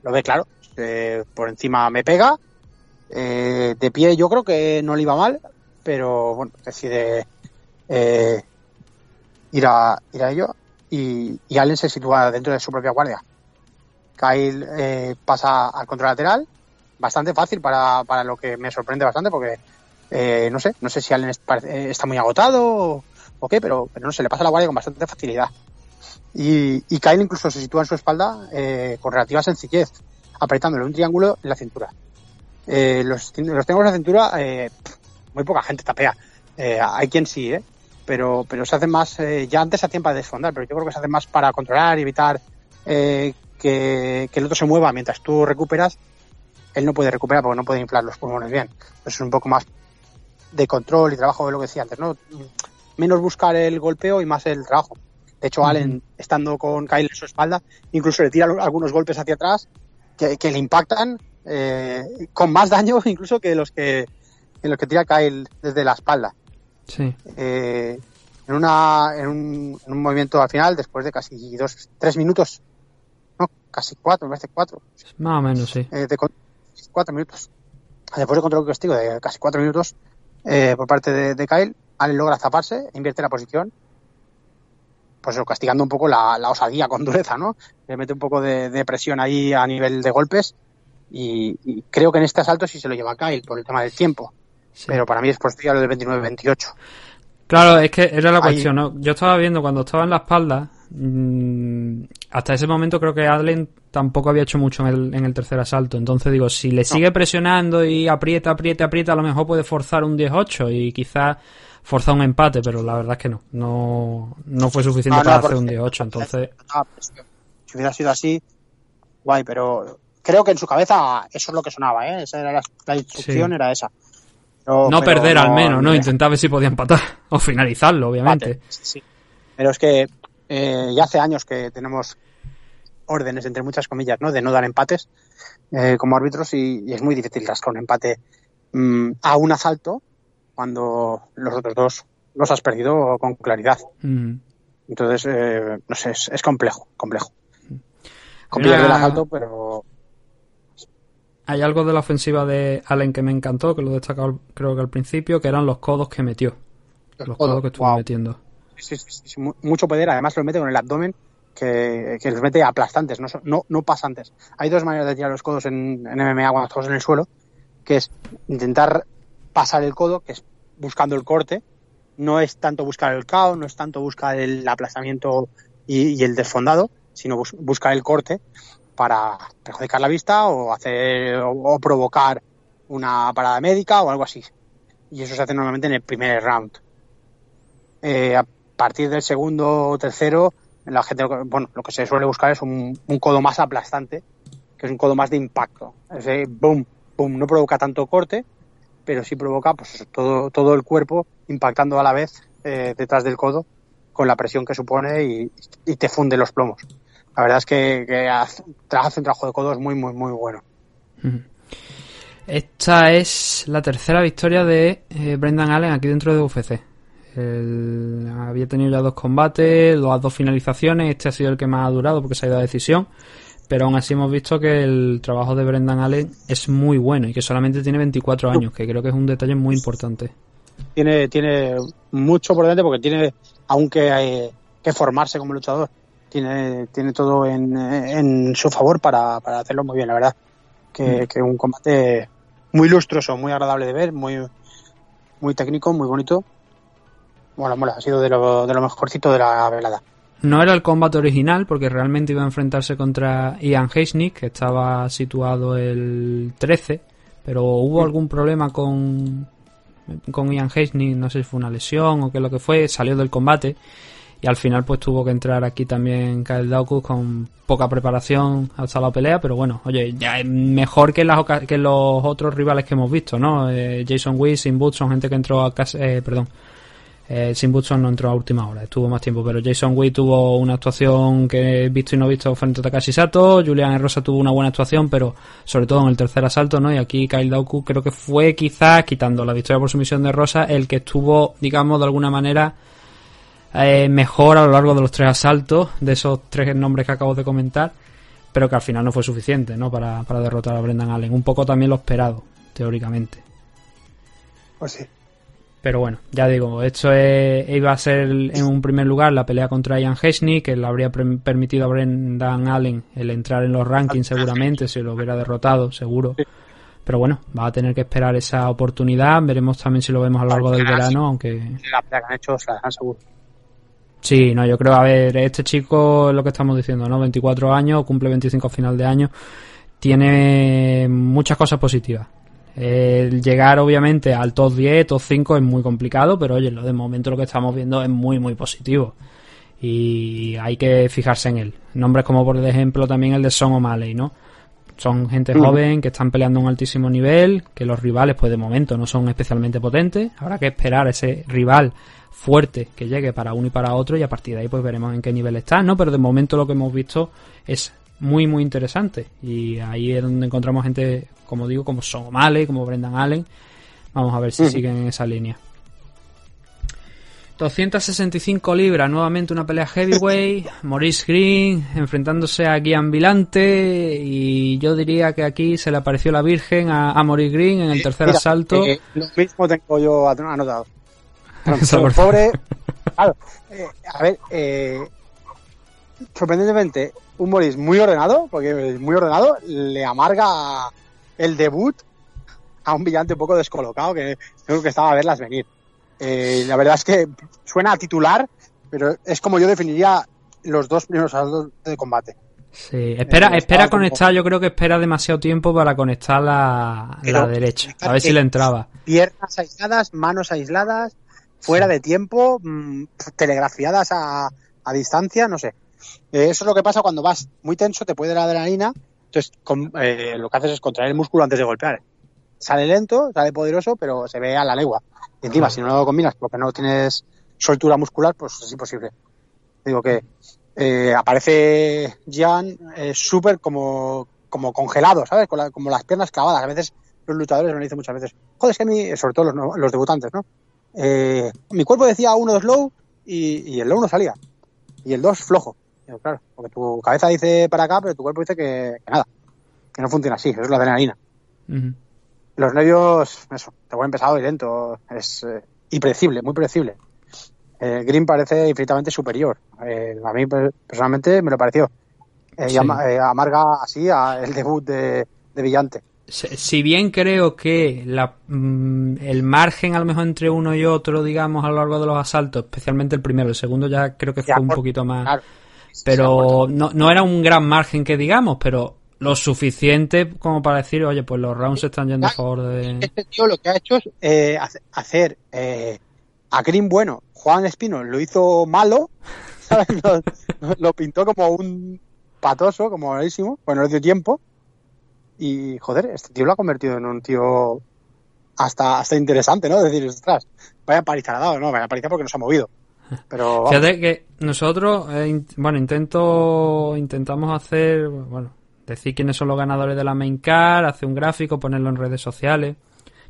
lo ve claro, eh, por encima me pega, eh, de pie yo creo que no le iba mal, pero bueno, decide eh, ir, a, ir a ello y, Allen se sitúa dentro de su propia guardia. Kyle eh, pasa al control lateral, bastante fácil para, para lo que me sorprende bastante porque no sé, no sé si Allen está muy agotado o, qué, pero, pero no sé, le pasa la guardia con bastante facilidad. Y, y Kyle incluso se sitúa en su espalda con relativa sencillez, apretándole un triángulo en la cintura. Eh, los, los tengo en la cintura, eh, muy poca gente tapea. Eh, hay quien sí, ¿eh? Pero, pero se hacen más, eh, ya antes se hacían para desfondar, pero yo creo que se hacen más para controlar y evitar que, que, el otro se mueva mientras tú recuperas. Él no puede recuperar porque no puede inflar los pulmones bien. es un poco más de control y trabajo de lo que decía antes, ¿no? Menos buscar el golpeo y más el trabajo. De hecho, Allen, estando con Kyle en su espalda, incluso le tira algunos golpes hacia atrás que, que le impactan eh, con más daño incluso que los que en los que tira Kyle desde la espalda. Sí. Eh, en, una, en, un, en un movimiento al final, después de casi dos, tres minutos, no, casi cuatro, me parece cuatro. Más o menos, sí. Eh, de cuatro minutos. Después de control castigo de casi cuatro minutos eh, por parte de, de Kyle, Allen logra zaparse, invierte la posición, pues castigando un poco la, la osadía con dureza, ¿no? Le mete un poco de, de presión ahí a nivel de golpes y, creo que en este asalto sí se lo lleva Kyle por el tema del tiempo. Pero para mí es posterior del 29-28. Claro, es que era la cuestión, ¿no? Yo estaba viendo cuando estaba en la espalda, mm, hasta ese momento creo que Adlen tampoco había hecho mucho en el, en el tercer asalto. Entonces digo, si le sigue presionando y aprieta, aprieta, aprieta, a lo mejor puede forzar un 10-8 y quizás forzar un empate, pero la verdad es que no. No, no fue suficiente para hacer un 10-8. Entonces. Pues, si hubiera sido así, guay, pero creo que en su cabeza eso es lo que sonaba, ¿eh? Esa era la, instrucción, era esa. no perder al menos, ¿no? Intentar ver si podía empatar o finalizarlo, obviamente. sí. Pero es que eh, ya hace años que tenemos órdenes, entre muchas comillas, ¿no? De no dar empates eh, como árbitros y, es muy difícil rascar un empate mm, a un asalto cuando los otros dos los has perdido con claridad. Mm. Entonces, eh, no sé, es, complejo, complejo. Complicado el asalto, pero... Hay algo de la ofensiva de Allen que me encantó, que lo he destacado creo que al principio, que eran los codos que metió. Los, codos, que estuvo metiendo. Sí, sí, sí, mucho poder, además lo mete con el abdomen que, que los mete aplastantes, no, no, no pasantes. Hay dos maneras de tirar los codos en, en MMA cuando estamos en el suelo, que es intentar pasar el codo, que es buscando el corte, no es tanto buscar el caos, no es tanto buscar el aplastamiento y, el desfondado, sino buscar el corte para perjudicar la vista o hacer o, provocar una parada médica o algo así. Y eso se hace normalmente en el primer round. Eh, a partir del segundo o tercero, la gente, bueno, lo que se suele buscar es un, codo más aplastante, que es un codo más de impacto. Ese boom, boom, no provoca tanto corte, pero sí provoca pues, todo, todo el cuerpo impactando a la vez eh, detrás del codo con la presión que supone y, te funde los plomos. La verdad es que, que hace, un trabajo de codos muy, muy, muy bueno. Esta es la tercera victoria de eh, Brendan Allen aquí dentro de UFC. había tenido ya dos combates, las dos finalizaciones. Este ha sido el que más ha durado porque se ha ido a decisión pero aún así hemos visto que el trabajo de Brendan Allen es muy bueno y que solamente tiene 24 años, que creo que es un detalle muy importante. Tiene, tiene mucho por delante porque tiene, aunque hay que formarse como luchador, tiene, tiene todo en, su favor para, hacerlo muy bien, la verdad. Que, mm. que un combate muy lustroso, muy agradable de ver, muy, muy técnico, muy bonito. Bueno, mola, ha sido de lo, de lo mejorcito de la velada. No era el combate original porque realmente iba a enfrentarse contra Ian Heisnick, que estaba situado el 13, pero hubo algún problema con, con Ian Heisnick, no sé si fue una lesión o qué es lo que fue, salió del combate y al final pues tuvo que entrar aquí también Kyle Dawkins con poca preparación hasta la pelea, pero bueno, oye, ya es mejor que, las, que los otros rivales que hemos visto, ¿no? Eh, Jason Wiss, Sin Boots son gente que entró a casa, eh, perdón, eh, Sin Butson no entró a última hora, estuvo más tiempo, pero Jason Wade tuvo una actuación que he visto y no visto frente a Takashi Sato, Julian Rosa tuvo una buena actuación, pero sobre todo en el tercer asalto, ¿no? Y aquí Kyle Dauku creo que fue quizás, quitando la victoria por sumisión de Rosa, el que estuvo, digamos, de alguna manera eh, mejor a lo largo de los tres asaltos, de esos tres nombres que acabo de comentar, pero que al final no fue suficiente, ¿no? Para, para derrotar a Brendan Allen. Un poco también lo esperado, teóricamente. Pues sí. Pero bueno, ya digo, esto iba a ser en un primer lugar la pelea contra Ian Hesney, que le habría permitido a Brendan Allen el entrar en los rankings seguramente, si lo hubiera derrotado, seguro. Pero bueno, va a tener que esperar esa oportunidad. Veremos también si lo vemos a lo largo del verano, aunque... La pelea que han hecho se la seguro. Sí, no, yo creo, a ver, este chico, lo que estamos diciendo, ¿no? 24 años, cumple 25 a final de año, tiene muchas cosas positivas el llegar obviamente al top 10, top 5 es muy complicado, pero oye, lo de momento lo que estamos viendo es muy muy positivo y hay que fijarse en él. Nombres como por ejemplo también el de Son O'Malley, ¿no? Son gente joven que están peleando a un altísimo nivel, que los rivales pues de momento no son especialmente potentes. Habrá que esperar ese rival fuerte que llegue para uno y para otro y a partir de ahí pues veremos en qué nivel está, ¿no? Pero de momento lo que hemos visto es muy muy interesante. Y ahí es donde encontramos gente como digo como Somale como Brendan Allen. Vamos a ver si siguen en esa línea. 265 libras, nuevamente una pelea heavyweight, Maurice Green enfrentándose a Guian Vilante y yo diría que aquí se le apareció la Virgen a, Maurice Green en el tercer asalto. Eh, lo mismo tengo yo anotado. pobre, eh, a ver, eh, sorprendentemente, un Morris muy ordenado, porque muy ordenado, le amarga el debut a un villante un poco descolocado que creo que estaba a verlas venir. Eh, la verdad es que suena a titular, pero es como yo definiría los dos primeros saltos de combate. Sí, espera, eh, espera conectar, yo creo que espera demasiado tiempo para conectar la, la derecha, a ver si le entraba. Piernas aisladas, manos aisladas, fuera de tiempo, mm, telegrafiadas a, a distancia, no sé. Eh, eso es lo que pasa cuando vas muy tenso, te puede la adrenalina, entonces eh, lo que haces es contraer el músculo antes de golpear. Sale lento, sale poderoso, pero se ve a la legua. Y encima, si no lo combinas porque no tienes soltura muscular, pues es imposible. Digo que eh, aparece Jan súper como, como congelado, ¿sabes? como las piernas clavadas. A veces los luchadores me lo dicen muchas veces. Joder, es que a mí, sobre todo los, los debutantes, ¿no? mi cuerpo decía uno, dos low y, el low no salía. Y el 2 flojo. Claro, porque tu cabeza dice para acá, pero tu cuerpo dice que, nada, que no funciona así, eso es la adrenalina. Los nervios, eso, te vuelven pesado y lento, es eh, impredecible, muy predecible. Eh, Green parece infinitamente superior. Eh, a mí personalmente me lo pareció. y amarga así el debut de, de Villante si bien creo que la, mm, el margen a lo mejor entre uno y otro, digamos, a lo largo de los asaltos, especialmente el primero, el segundo ya creo que fue un poquito más... Pero no, no era un gran margen que digamos, pero lo suficiente como para decir, oye, pues los rounds están yendo a favor de... Este tío lo que ha hecho es eh, hacer eh, a Green bueno. Juan Espino lo hizo malo, ¿sabes? lo, pintó como un patoso, como malísimo, bueno, no dio tiempo y, joder, este tío lo ha convertido en un tío hasta, hasta interesante, ¿no? Es decir, ostras, vaya paliza ha dado, ¿no? Vaya paliza porque nos ha movido. Pero, Fíjate que nosotros, eh, bueno, intento, intentamos hacer, bueno, decir quiénes son los ganadores de la main car, hacer un gráfico, ponerlo en redes sociales.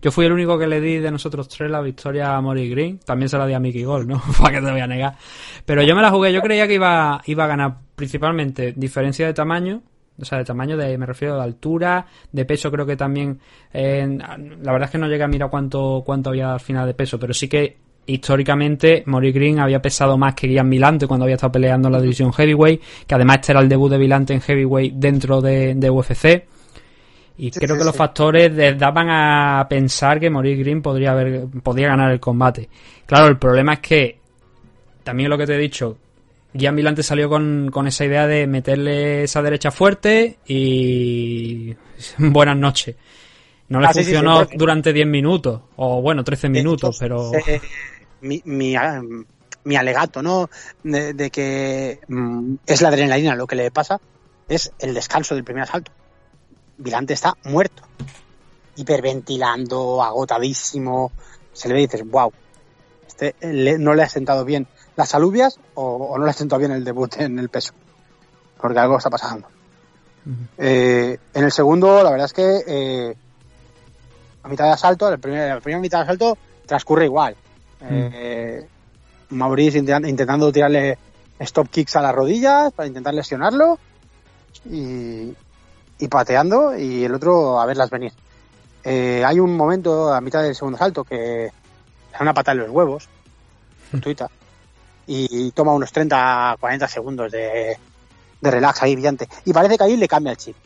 Yo fui el único que le di de nosotros tres la victoria a Mori Green. También se la di a Mickey Gol, ¿no? Para que te voy a negar. Pero yo me la jugué. Yo creía que iba, iba a ganar principalmente diferencia de tamaño o sea, de tamaño, de, me refiero de altura, de peso, creo que también. la verdad es que no llegué a mirar cuánto, cuánto había al final de peso, pero sí que históricamente Mori Green había pesado más que Guian Milante cuando había estado peleando en la división Heavyweight, que además este era el debut de Milante en Heavyweight dentro de, de UFC. Y creo que los factores daban a pensar que Mori Green podría, haber, podría ganar el combate. Claro, el problema es que, también lo que te he dicho, Gian Milante salió con, esa idea de meterle esa derecha fuerte y buenas noches. No le ah, funcionó durante 10 minutos, o bueno, 13 minutos, pero... mi, mi, alegato, ¿no? De, que mm, es la adrenalina lo que le pasa, es el descanso del primer asalto. Vilante está muerto, hiperventilando, agotadísimo. Se le ve y dices, wow, este no le ha sentado bien las alubias o, no le siento bien el debut en el peso, porque algo está pasando. Eh, en el segundo, la verdad es que eh, a mitad de asalto, la primera, mitad de asalto transcurre igual. Eh, Maurice intentando tirarle stop kicks a las rodillas para intentar lesionarlo y, y pateando y el otro a verlas venir. hay un momento a mitad del segundo asalto que da una pata en los huevos, tuita y toma unos 30, 40 segundos de, de relax ahí brillante. Y parece que ahí le cambia el chip.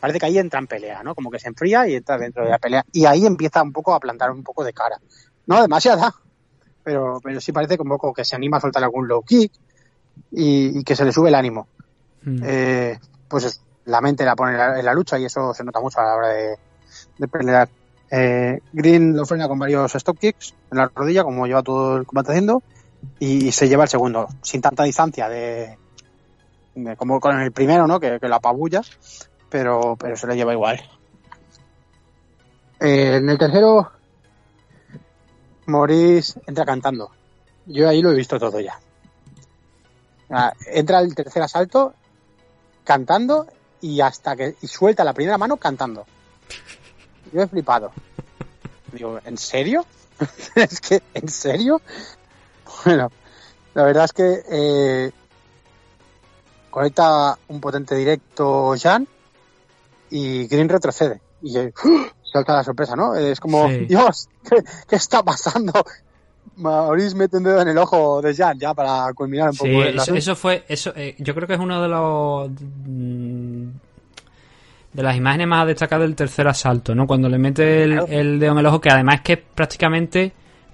Parece que ahí entra en pelea, ¿no? Como que se enfría y entra dentro de la pelea. Y ahí empieza un poco a plantar un poco de cara. No demasiada, pero, pero sí parece como poco que se anima a soltar algún low kick y, que se le sube el ánimo. Hmm. Eh, pues la mente la pone en la, lucha y eso se nota mucho a la hora de, de pelear. Eh, Green lo frena con varios stop kicks en la rodilla, como lleva todo el combate haciendo y se lleva el segundo, sin tanta distancia de, como con el primero, ¿no? Que, que la apabulla, pero, pero se le lleva igual. Eh, en el tercero, Maurice entra cantando. Yo ahí lo he visto todo ya. Entra el tercer asalto cantando y hasta que y suelta la primera mano cantando. Yo he flipado. Digo, ¿en serio? es que, ¿en serio? Bueno, la verdad es que eh, conecta un potente directo Jan y Green retrocede. Y ¡uh! salta la sorpresa, ¿no? Es como, Dios, ¿qué, está pasando? Maurice mete un dedo en el ojo de Jan ya para culminar un poco. Sí, eso, fue, eso, eh, yo creo que es uno de los mm, de las imágenes más destacadas del tercer asalto, ¿no? Cuando le mete el, el dedo en el ojo, que además es que prácticamente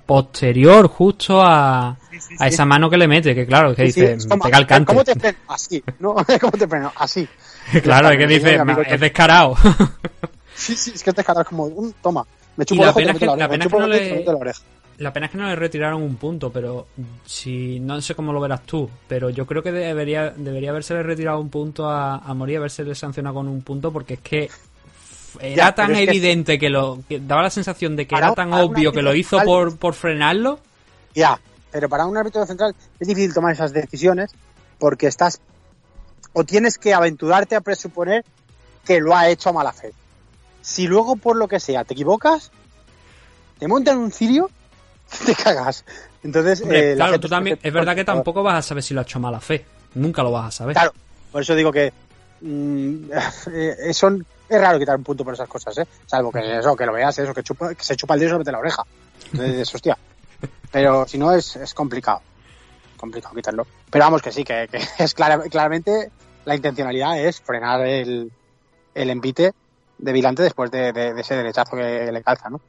posterior justo a, a esa mano que le mete, que claro, que dice, pega el cante. ¿Cómo te freno? Así, ¿no? ¿Cómo te freno? Así. claro, es que dice, es descarado. sí, sí, es que descarado, es como, un, toma, me chupo la pena es que, la, pena es que no le, la pena es que no le retiraron un punto, pero si no sé cómo lo verás tú, pero yo creo que debería debería haberse retirado un punto a, a Morí, haberse sancionado con un punto, porque es que era tan evidente que... lo daba la sensación de que era tan obvio que lo hizo por, por frenarlo. Ya, pero para un árbitro central es difícil tomar esas decisiones porque estás o tienes que aventurarte a presuponer que lo ha hecho a mala fe. Si luego por lo que sea te equivocas, te montan un cirio te cagas. Entonces, eh, claro, tú también, es verdad que tampoco vas a saber si lo ha hecho mala fe. Nunca lo vas a saber. Claro, por eso digo que mm, eh, son, es raro quitar un punto por esas cosas, ¿eh? Salvo que eso, que lo veas, eso, que, chupa, que se chupa el dedo sobre la oreja. Entonces, hostia. Pero si no, es, es complicado. Complicado quitarlo. Pero vamos que sí, que, es claramente la intencionalidad es frenar el, el envite de Vilante después de, de, ese derechazo que le calza, ¿no?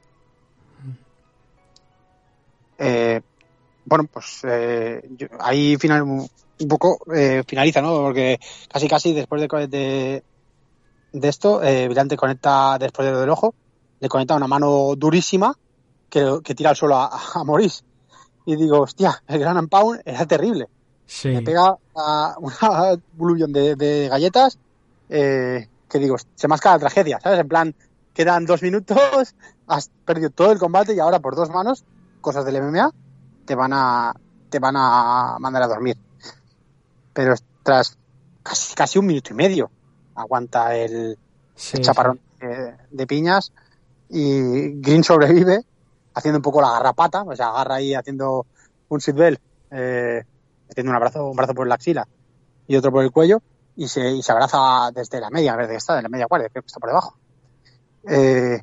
Eh, bueno, pues eh, ahí final, un poco eh, finaliza, ¿no? Porque casi casi después de, de, de esto, eh, Vilante conecta después del ojo, le conecta una mano durísima que, que tira al suelo a, a Maurice. Y digo, hostia, el gran Pound era terrible. Sí. Me pega a una bulullón de, de galletas eh, que digo, se masca la tragedia, ¿sabes? En plan, quedan dos minutos, has perdido todo el combate y ahora por dos manos, cosas del MMA, te van a, te van a mandar a dormir. Pero tras casi, casi un minuto y medio aguanta el, chaparrón de, piñas y Green sobrevive haciendo un poco la garrapata, o sea, agarra ahí haciendo un seatbelt, eh, haciendo un abrazo, un brazo por la axila y otro por el cuello y se, y se abraza desde la media, a ver de está, de la media guardia, creo que está por debajo. Eh,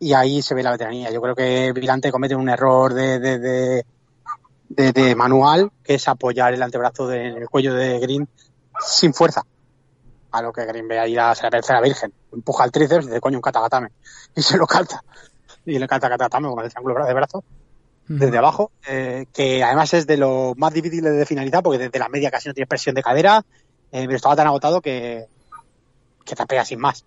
y ahí se ve la veteranía. Yo creo que Vilante comete un error de, de, de, manual, que es apoyar el antebrazo en el cuello de Green sin fuerza. A lo que Green ve ahí la, tercera virgen. Empuja el tríceps y dice, coño, un katagatame. Y se lo calta. Y le calta katagatame con el triángulo de brazo desde abajo, eh, que además es de lo más difícil de finalizar porque desde la media casi no tiene presión de cadera, eh, pero estaba tan agotado que, que tapea sin más.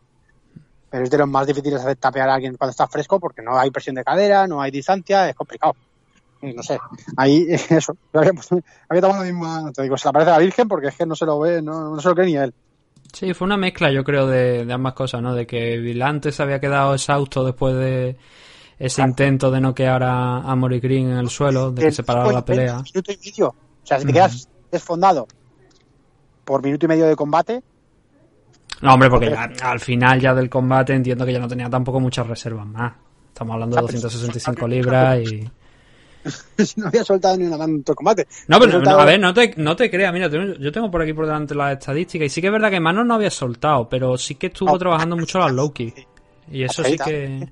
Pero es de los más difíciles de tapear a alguien cuando está fresco porque no hay presión de cadera, no hay distancia, es complicado. No sé, ahí eso. había, había tomado la misma, te digo, se le aparece a la Virgen porque es que no se lo ve, no, no se lo cree ni él. Sí, fue una mezcla, yo creo, de, ambas cosas, ¿no? De que Vilante se había quedado exhausto después de ese intento de noquear a, a Mori Green en el suelo, de que se parara la pelea. Minuto y medio. O sea, si te quedas desfondado por minuto y medio de combate. No, hombre, porque al final ya del combate entiendo que ya no tenía tampoco muchas reservas más. Estamos hablando de 265 libras y... no había soltado ni una tanto combate. No, pero a ver, no te, no te creas, mira, yo tengo por aquí por delante las estadísticas y sí que es verdad que Manos no había soltado, pero sí que estuvo trabajando mucho las Loki. Y eso sí que...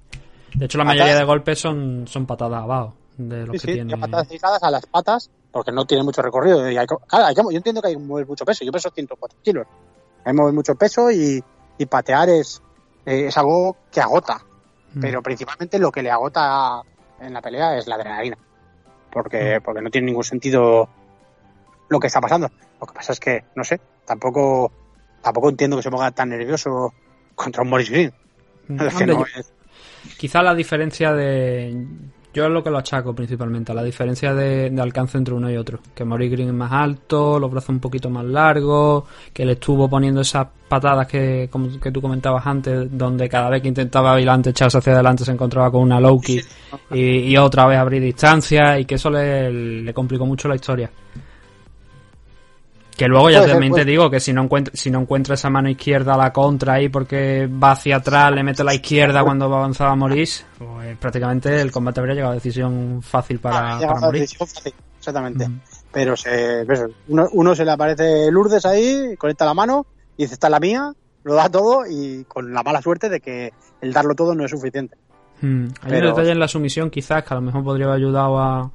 De hecho, la mayoría de golpes son, son patadas abajo de los que tiene. patadas a las patas porque no tiene mucho recorrido. Y hay, yo entiendo que hay que mover mucho peso. Yo peso 104 kilos. Hay que mover mucho peso y, y patear es, eh, es algo que agota. Mm. Pero principalmente lo que le agota en la pelea es la adrenalina. Porque, mm. porque no tiene ningún sentido lo que está pasando. Lo que pasa es que, no sé, tampoco, tampoco entiendo que se ponga tan nervioso contra un Morris Green. Mm. Quizá la diferencia de yo es lo que lo achaco principalmente, a la diferencia de, alcance entre uno y otro. Que Mori Green es más alto, los brazos un poquito más largos, que le estuvo poniendo esas patadas que, como, que tú comentabas antes, donde cada vez que intentaba adelante echarse hacia adelante se encontraba con una low y, y, otra vez abrir distancia y que eso le, le complicó mucho la historia. Que luego ya también te digo que si no encuentra, si no encuentra esa mano izquierda a la contra ahí porque va hacia atrás, le mete la izquierda cuando va avanzada a Morís, pues prácticamente el combate habría llegado a decisión fácil para, ah, exactamente. Pero se, uno, se le aparece Lourdes ahí, conecta la mano y dice, esta es la mía, lo da todo y con la mala suerte de que el darlo todo no es suficiente. Hmm. Hay un detalle en la sumisión quizás que a lo mejor podría haber ayudado a,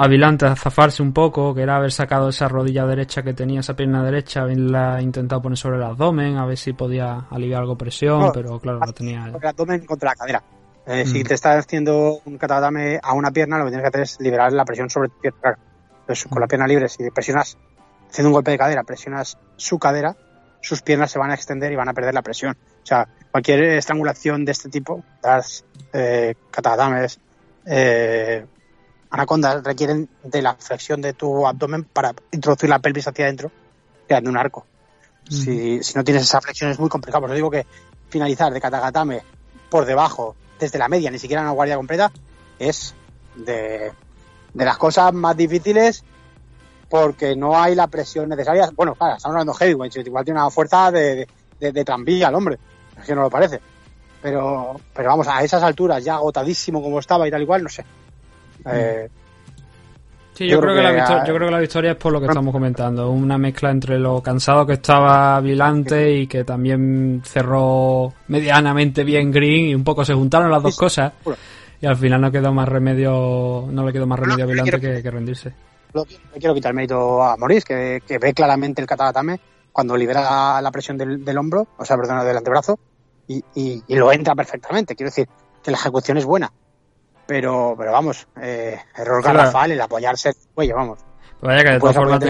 Avilante a zafarse un poco, que era haber sacado esa rodilla derecha que tenía, esa pierna derecha, haberla intentado poner sobre el abdomen, a ver si podía aliviar algo presión, pero claro, no tenía. El abdomen contra la cadera. Eh, si mm. te estás haciendo un katatame a una pierna, lo que tienes que hacer es liberar la presión sobre tu pierna. Claro. Entonces, con la pierna libre, si presionas, haciendo un golpe de cadera, presionas su cadera, sus piernas se van a extender y van a perder la presión. O sea, cualquier estrangulación de este tipo, las eh, katatames, eh, anacondas requieren de la flexión de tu abdomen para introducir la pelvis hacia adentro, creando un arco. si, si, no tienes esa flexión es muy complicado. Por eso digo que finalizar de katagatame por debajo, desde la media, ni siquiera una guardia completa, es de, de las cosas más difíciles porque no hay la presión necesaria. Bueno, claro, estamos hablando de heavyweight, igual tiene una fuerza de, de, de, tranvía el hombre, es que no lo parece. Pero, pero vamos, a esas alturas, ya agotadísimo como estaba y tal igual, no sé Eh, Sí, yo, creo, que, la victoria, yo creo que la victoria es por lo que estamos comentando, una mezcla entre lo cansado que estaba Vilante y que también cerró medianamente bien Green y un poco se juntaron las dos cosas y al final no quedó más remedio, no le quedó más remedio a Vilante que, rendirse. Le quiero quitar mérito a Maurice, que, ve claramente el katagatame cuando libera la, presión del, hombro, o sea, perdón, del antebrazo, y, y, lo entra perfectamente. Quiero decir que la ejecución es buena pero, pero vamos, eh, error garrafal el apoyarse el cuello, vamos. Vaya que de todas formas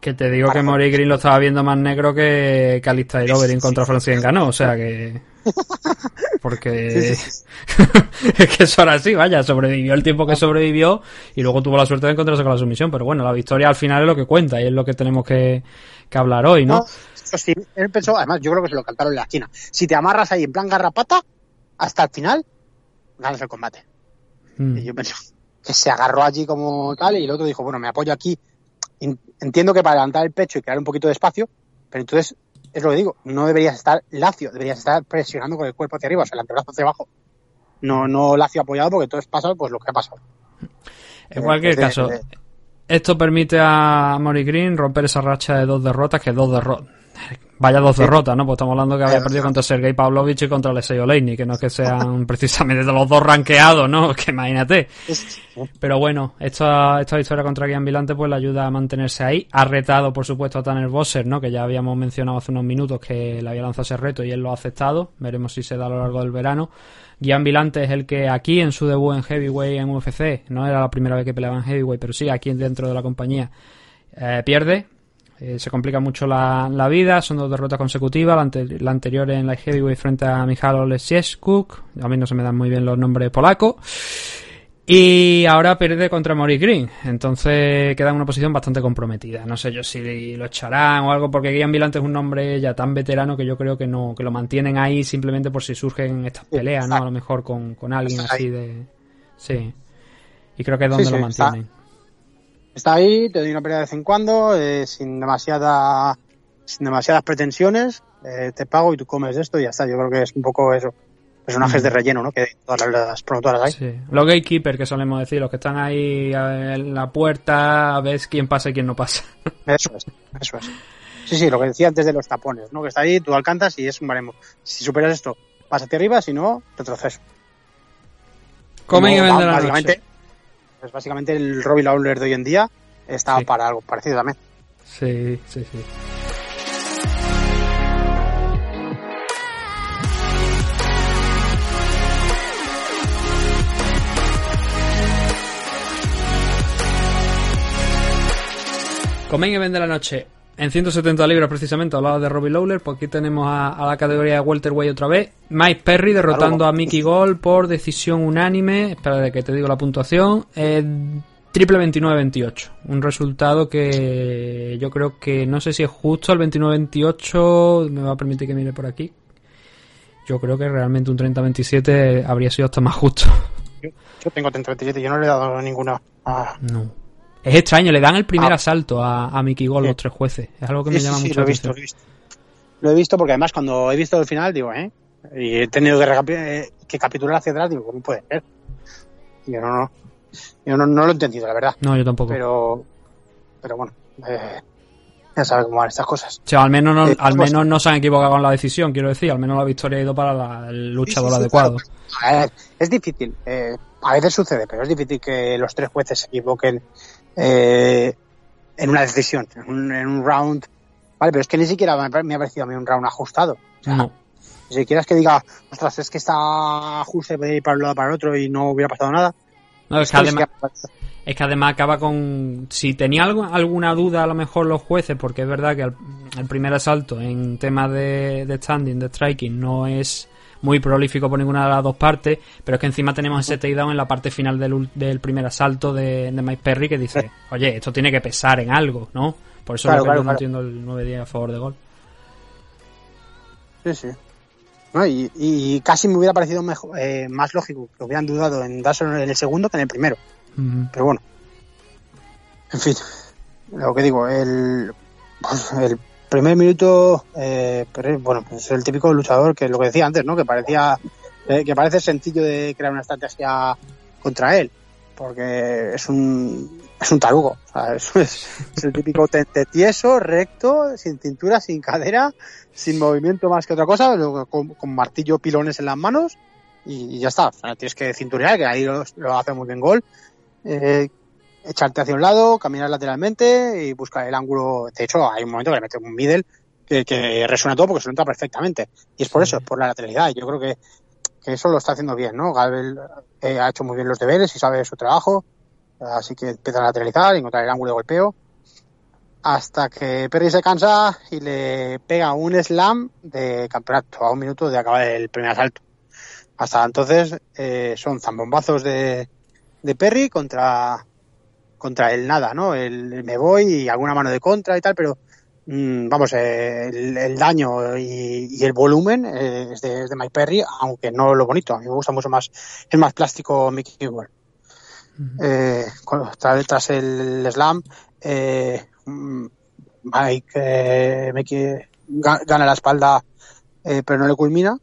que, te digo que Mori Green lo estaba viendo más negro que, que Alistair Overeem contra Francis ganó, o sea que... Porque es que eso era así, vaya, sobrevivió el tiempo que sobrevivió y luego tuvo la suerte de encontrarse con la sumisión, pero bueno, la victoria al final es lo que cuenta y es lo que tenemos que, que hablar hoy, ¿no? sí, él pensó, además yo creo que se lo cantaron en la esquina, si te amarras ahí en plan garrapata, hasta el final, ganas el combate. Hmm. Y yo pensé que se agarró allí como tal y el otro dijo, bueno, me apoyo aquí. Entiendo que para levantar el pecho y crear un poquito de espacio, pero entonces, es lo que digo, no deberías estar lacio, deberías estar presionando con el cuerpo hacia arriba, o sea, el antebrazo hacia abajo. No, no lacio apoyado porque todo es pasado pues lo que ha pasado. En cualquier caso, esto permite a Mori Green romper esa racha de dos derrotas, que dos derrotas Vaya dos derrotas, ¿no? Pues estamos hablando que había perdido contra Sergei Pavlovich y contra Alexei Oleini, que no es que sean precisamente de los dos ranqueados, ¿no? Que imagínate. Pero bueno, esta, esta victoria contra Guian Vilante pues le ayuda a mantenerse ahí. Ha retado, por supuesto, a Tanner Bosser, ¿no? Que ya habíamos mencionado hace unos minutos que le había lanzado ese reto y él lo ha aceptado. Veremos si se da a lo largo del verano. Guian Vilante es el que aquí en su debut en Heavyweight en UFC, no era la primera vez que peleaba en Heavyweight, pero sí aquí dentro de la compañía, eh, pierde eh, se complica mucho la, vida, son dos derrotas consecutivas, la, anterior en la heavyweight frente a Michał Olesieszczuk, a mí no se me dan muy bien los nombres polacos, y ahora pierde contra Maurice Green, entonces queda en una posición bastante comprometida. No sé yo si lo echarán o algo, porque Guian Vilante es un nombre ya tan veterano que yo creo que no que lo mantienen ahí simplemente por si surgen estas peleas, ¿no? A lo mejor con, alguien así de... Sí. Y creo que es donde lo mantienen está ahí, te doy una pelea de vez en cuando, eh, sin demasiada sin demasiadas pretensiones, eh, te pago y tú comes esto y ya está. Yo creo que es un poco eso. Personajes de mm. relleno, ¿no? Que todas las promotoras hay. Sí. Los gatekeepers, que solemos decir, los que están ahí en la puerta, ves quién pasa y quién no pasa. Eso es, eso es. Sí, sí, lo que decía antes de los tapones, ¿no? Que está ahí, tú alcanzas y es un baremo. Si superas esto, pásate arriba, si no, retroceso. Comen y venden la noche. Pues básicamente el Robbie Lawler de hoy en día está para algo parecido también. Sí, sí, sí. Comen y vende la noche. En 170 libras, precisamente, hablaba de Robbie Lawler, pues aquí tenemos a, la categoría de welterweight otra vez. Mike Perry derrotando a Mickey Gol por decisión unánime. Espera de que te digo la puntuación. Eh, triple 29-28. Un resultado que yo creo que no sé si es justo el 29-28. Me va a permitir que mire por aquí. Yo creo que realmente un 30-27 habría sido hasta más justo. Yo, tengo 30-27, yo no le he dado ninguna. No. Es extraño, le dan el primer ah. asalto a, a Mickey Gol los tres jueces. Es algo que me llama mucho la atención. Lo he, visto, lo he visto porque además cuando he visto el final digo, ¿eh? Y he tenido que, eh, que capitular hacia atrás, digo, ¿cómo puede ser? Yo no, no. Yo no, no lo he entendido, la verdad. No, yo tampoco. Pero, pero bueno, eh, ya sabes cómo van estas cosas. O sea, al menos, no, eh, al pues- menos no se han equivocado con la decisión, quiero decir. Al menos la victoria ha ido para el luchador adecuado. es difícil. Eh, a veces sucede, pero es difícil que los tres jueces se equivoquen eh, en una decisión, en un, round. Vale, pero es que ni siquiera me ha parecido a mí un round ajustado. no. Si quieres que diga, ostras, es que está ajuste de ir para un lado para el otro y no hubiera pasado nada. No, es, que además, es que además acaba con. Si tenía algo, alguna duda, a lo mejor los jueces, porque es verdad que el, primer asalto en temas de, de standing, de striking, no es muy prolífico por ninguna de las dos partes, pero es que encima tenemos ese takedown en la parte final del, del primer asalto de, de, Mike Perry que dice, oye, esto tiene que pesar en algo, ¿no? Por eso claro, no entiendo el 9-10 a favor de gol. Sí, sí. y, casi me hubiera parecido mejor, eh, más lógico que hubieran dudado en dárselo en el segundo que en el primero. Pero bueno. En fin, lo que digo, el, pues, el primer minuto, eh, bueno, es pues el típico luchador que lo que decía antes, ¿no? Que parecía, eh, que parece sencillo de crear una estrategia contra él. porque es un, es un tarugo. es, el típico tente tieso, recto, sin cintura, sin cadera, sin movimiento más que otra cosa, con, martillo pilones en las manos y, ya está. tienes que cinturear, que ahí lo, hace muy bien gol. Eh, echarte hacia un lado, caminar lateralmente y buscar el ángulo. De hecho, hay un momento que le mete un middle que, resuena todo porque se lo entra perfectamente. Y es por eso, es por la lateralidad. Yo creo que, eso lo está haciendo bien, ¿no? Galvel eh, ha hecho muy bien los deberes y sabe su trabajo. Así que empieza a lateralizar, encontrar el ángulo de golpeo. Hasta que Perry se cansa y le pega un slam de campeonato a un minuto de acabar el primer asalto. Hasta entonces eh, son zambombazos de, de Perry contra, contra el nada, ¿no? El, me voy y alguna mano de contra y tal, pero mm, vamos, eh, el, daño y, el volumen eh, es, de, Mike Perry, aunque no lo bonito. A mí me gusta mucho más, es más plástico Mickey Ward. Eh, tras, el slam, mm, Mike, Mickey gana la espalda, pero no le culmina,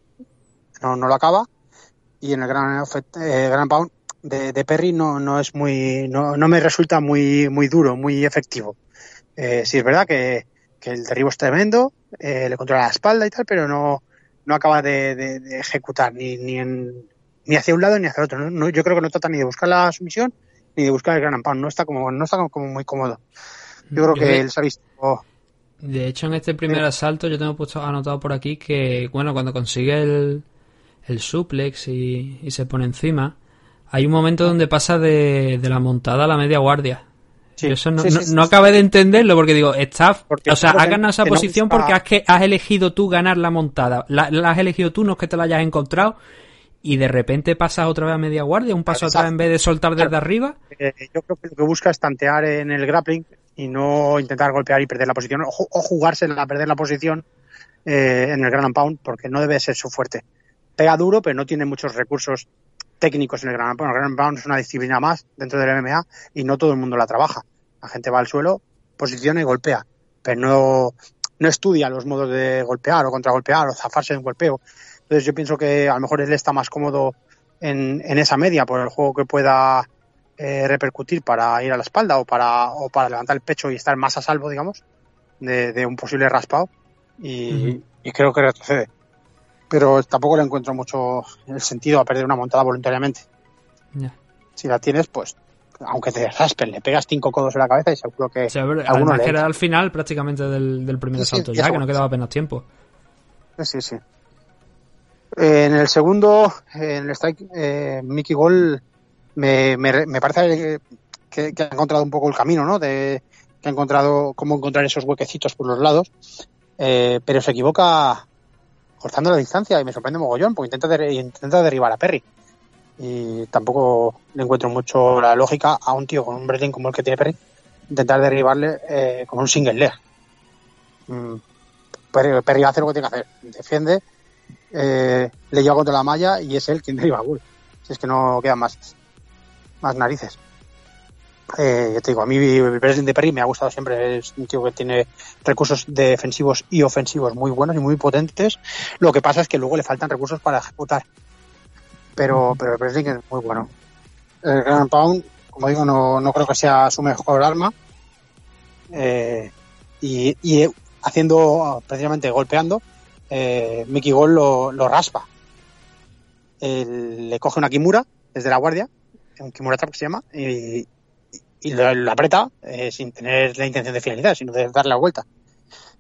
no, no lo acaba. Y en el gran, gran pound de, Perry no, no es muy, no, no, me resulta muy, muy duro, muy efectivo. Eh, sí es verdad que, el derribo es tremendo, eh, le controla la espalda y tal, pero no, no acaba de, ejecutar ni, ni, ni hacia un lado ni hacia el otro. No, yo creo que no trata ni de buscar la sumisión ni de buscar el gran pound. No está como, no está como, muy cómodo. Yo creo que él se ha visto. De hecho, en este primer asalto yo tengo puesto anotado por aquí que, bueno, cuando consigue el, el suplex y, y se pone encima, hay un momento donde pasa de, la montada a la media guardia. eso no, acabé de entenderlo porque digo, estás, o sea, has ganado esa posición porque has, que, has elegido tú ganar la montada. La, has elegido tú, no es que te la hayas encontrado. Y de repente pasas otra vez a media guardia, un paso atrás en vez de soltar desde arriba. Eh, yo creo que lo que busca es tantear en el grappling y no intentar golpear y perder la posición o, jugarse a perder la posición eh, en el Grand Pound porque no debe ser su fuerte. Pega duro, pero no tiene muchos recursos técnicos en el Gran Pound. El Gran Pound es una disciplina más dentro del MMA y no todo el mundo la trabaja. La gente va al suelo, posiciona y golpea, pero no, no estudia los modos de golpear o contragolpear o zafarse de un golpeo. Entonces yo pienso que a lo mejor él está más cómodo en, en esa media por el juego que pueda eh, repercutir para ir a la espalda o para, o para levantar el pecho y estar más a salvo, digamos, de, un posible raspado. Y, y creo que retrocede pero tampoco le encuentro mucho el sentido a perder una montada voluntariamente. Si la tienes, pues, aunque te raspen, le pegas cinco codos en la cabeza y seguro que sí, alguno le era al final prácticamente del, primer asalto, ya que no quedaba apenas tiempo. Sí, sí. en el segundo, en el strike, eh, Mickey Gol me, me, parece que, ha encontrado un poco el camino, ¿no? De, que ha encontrado cómo encontrar esos huequecitos por los lados, eh, pero se equivoca cortando la distancia y me sorprende mogollón porque intenta, intenta derribar a Perry. Y tampoco le encuentro mucho la lógica a un tío con un wrestling como el que tiene Perry intentar derribarle eh, con un single leg. Mm, Perry, Perry, hace lo que tiene que hacer. Defiende, eh, le lleva contra la malla y es él quien derriba a Bull. Si es que no quedan más, más narices. Eh, yo te digo, a mí President de Perry me ha gustado siempre. Es un tío que tiene recursos defensivos y ofensivos muy buenos y muy potentes. Lo que pasa es que luego le faltan recursos para ejecutar. Pero, pero President es muy bueno. El Grand Pound, como digo, no, no creo que sea su mejor arma. Eh, y, y, haciendo, precisamente golpeando, eh, Mickey Gol lo, lo raspa. le coge una Kimura desde la guardia, un Kimura Trap que se llama, y, y lo, aprieta eh, sin tener la intención de finalizar, sino de darle la vuelta.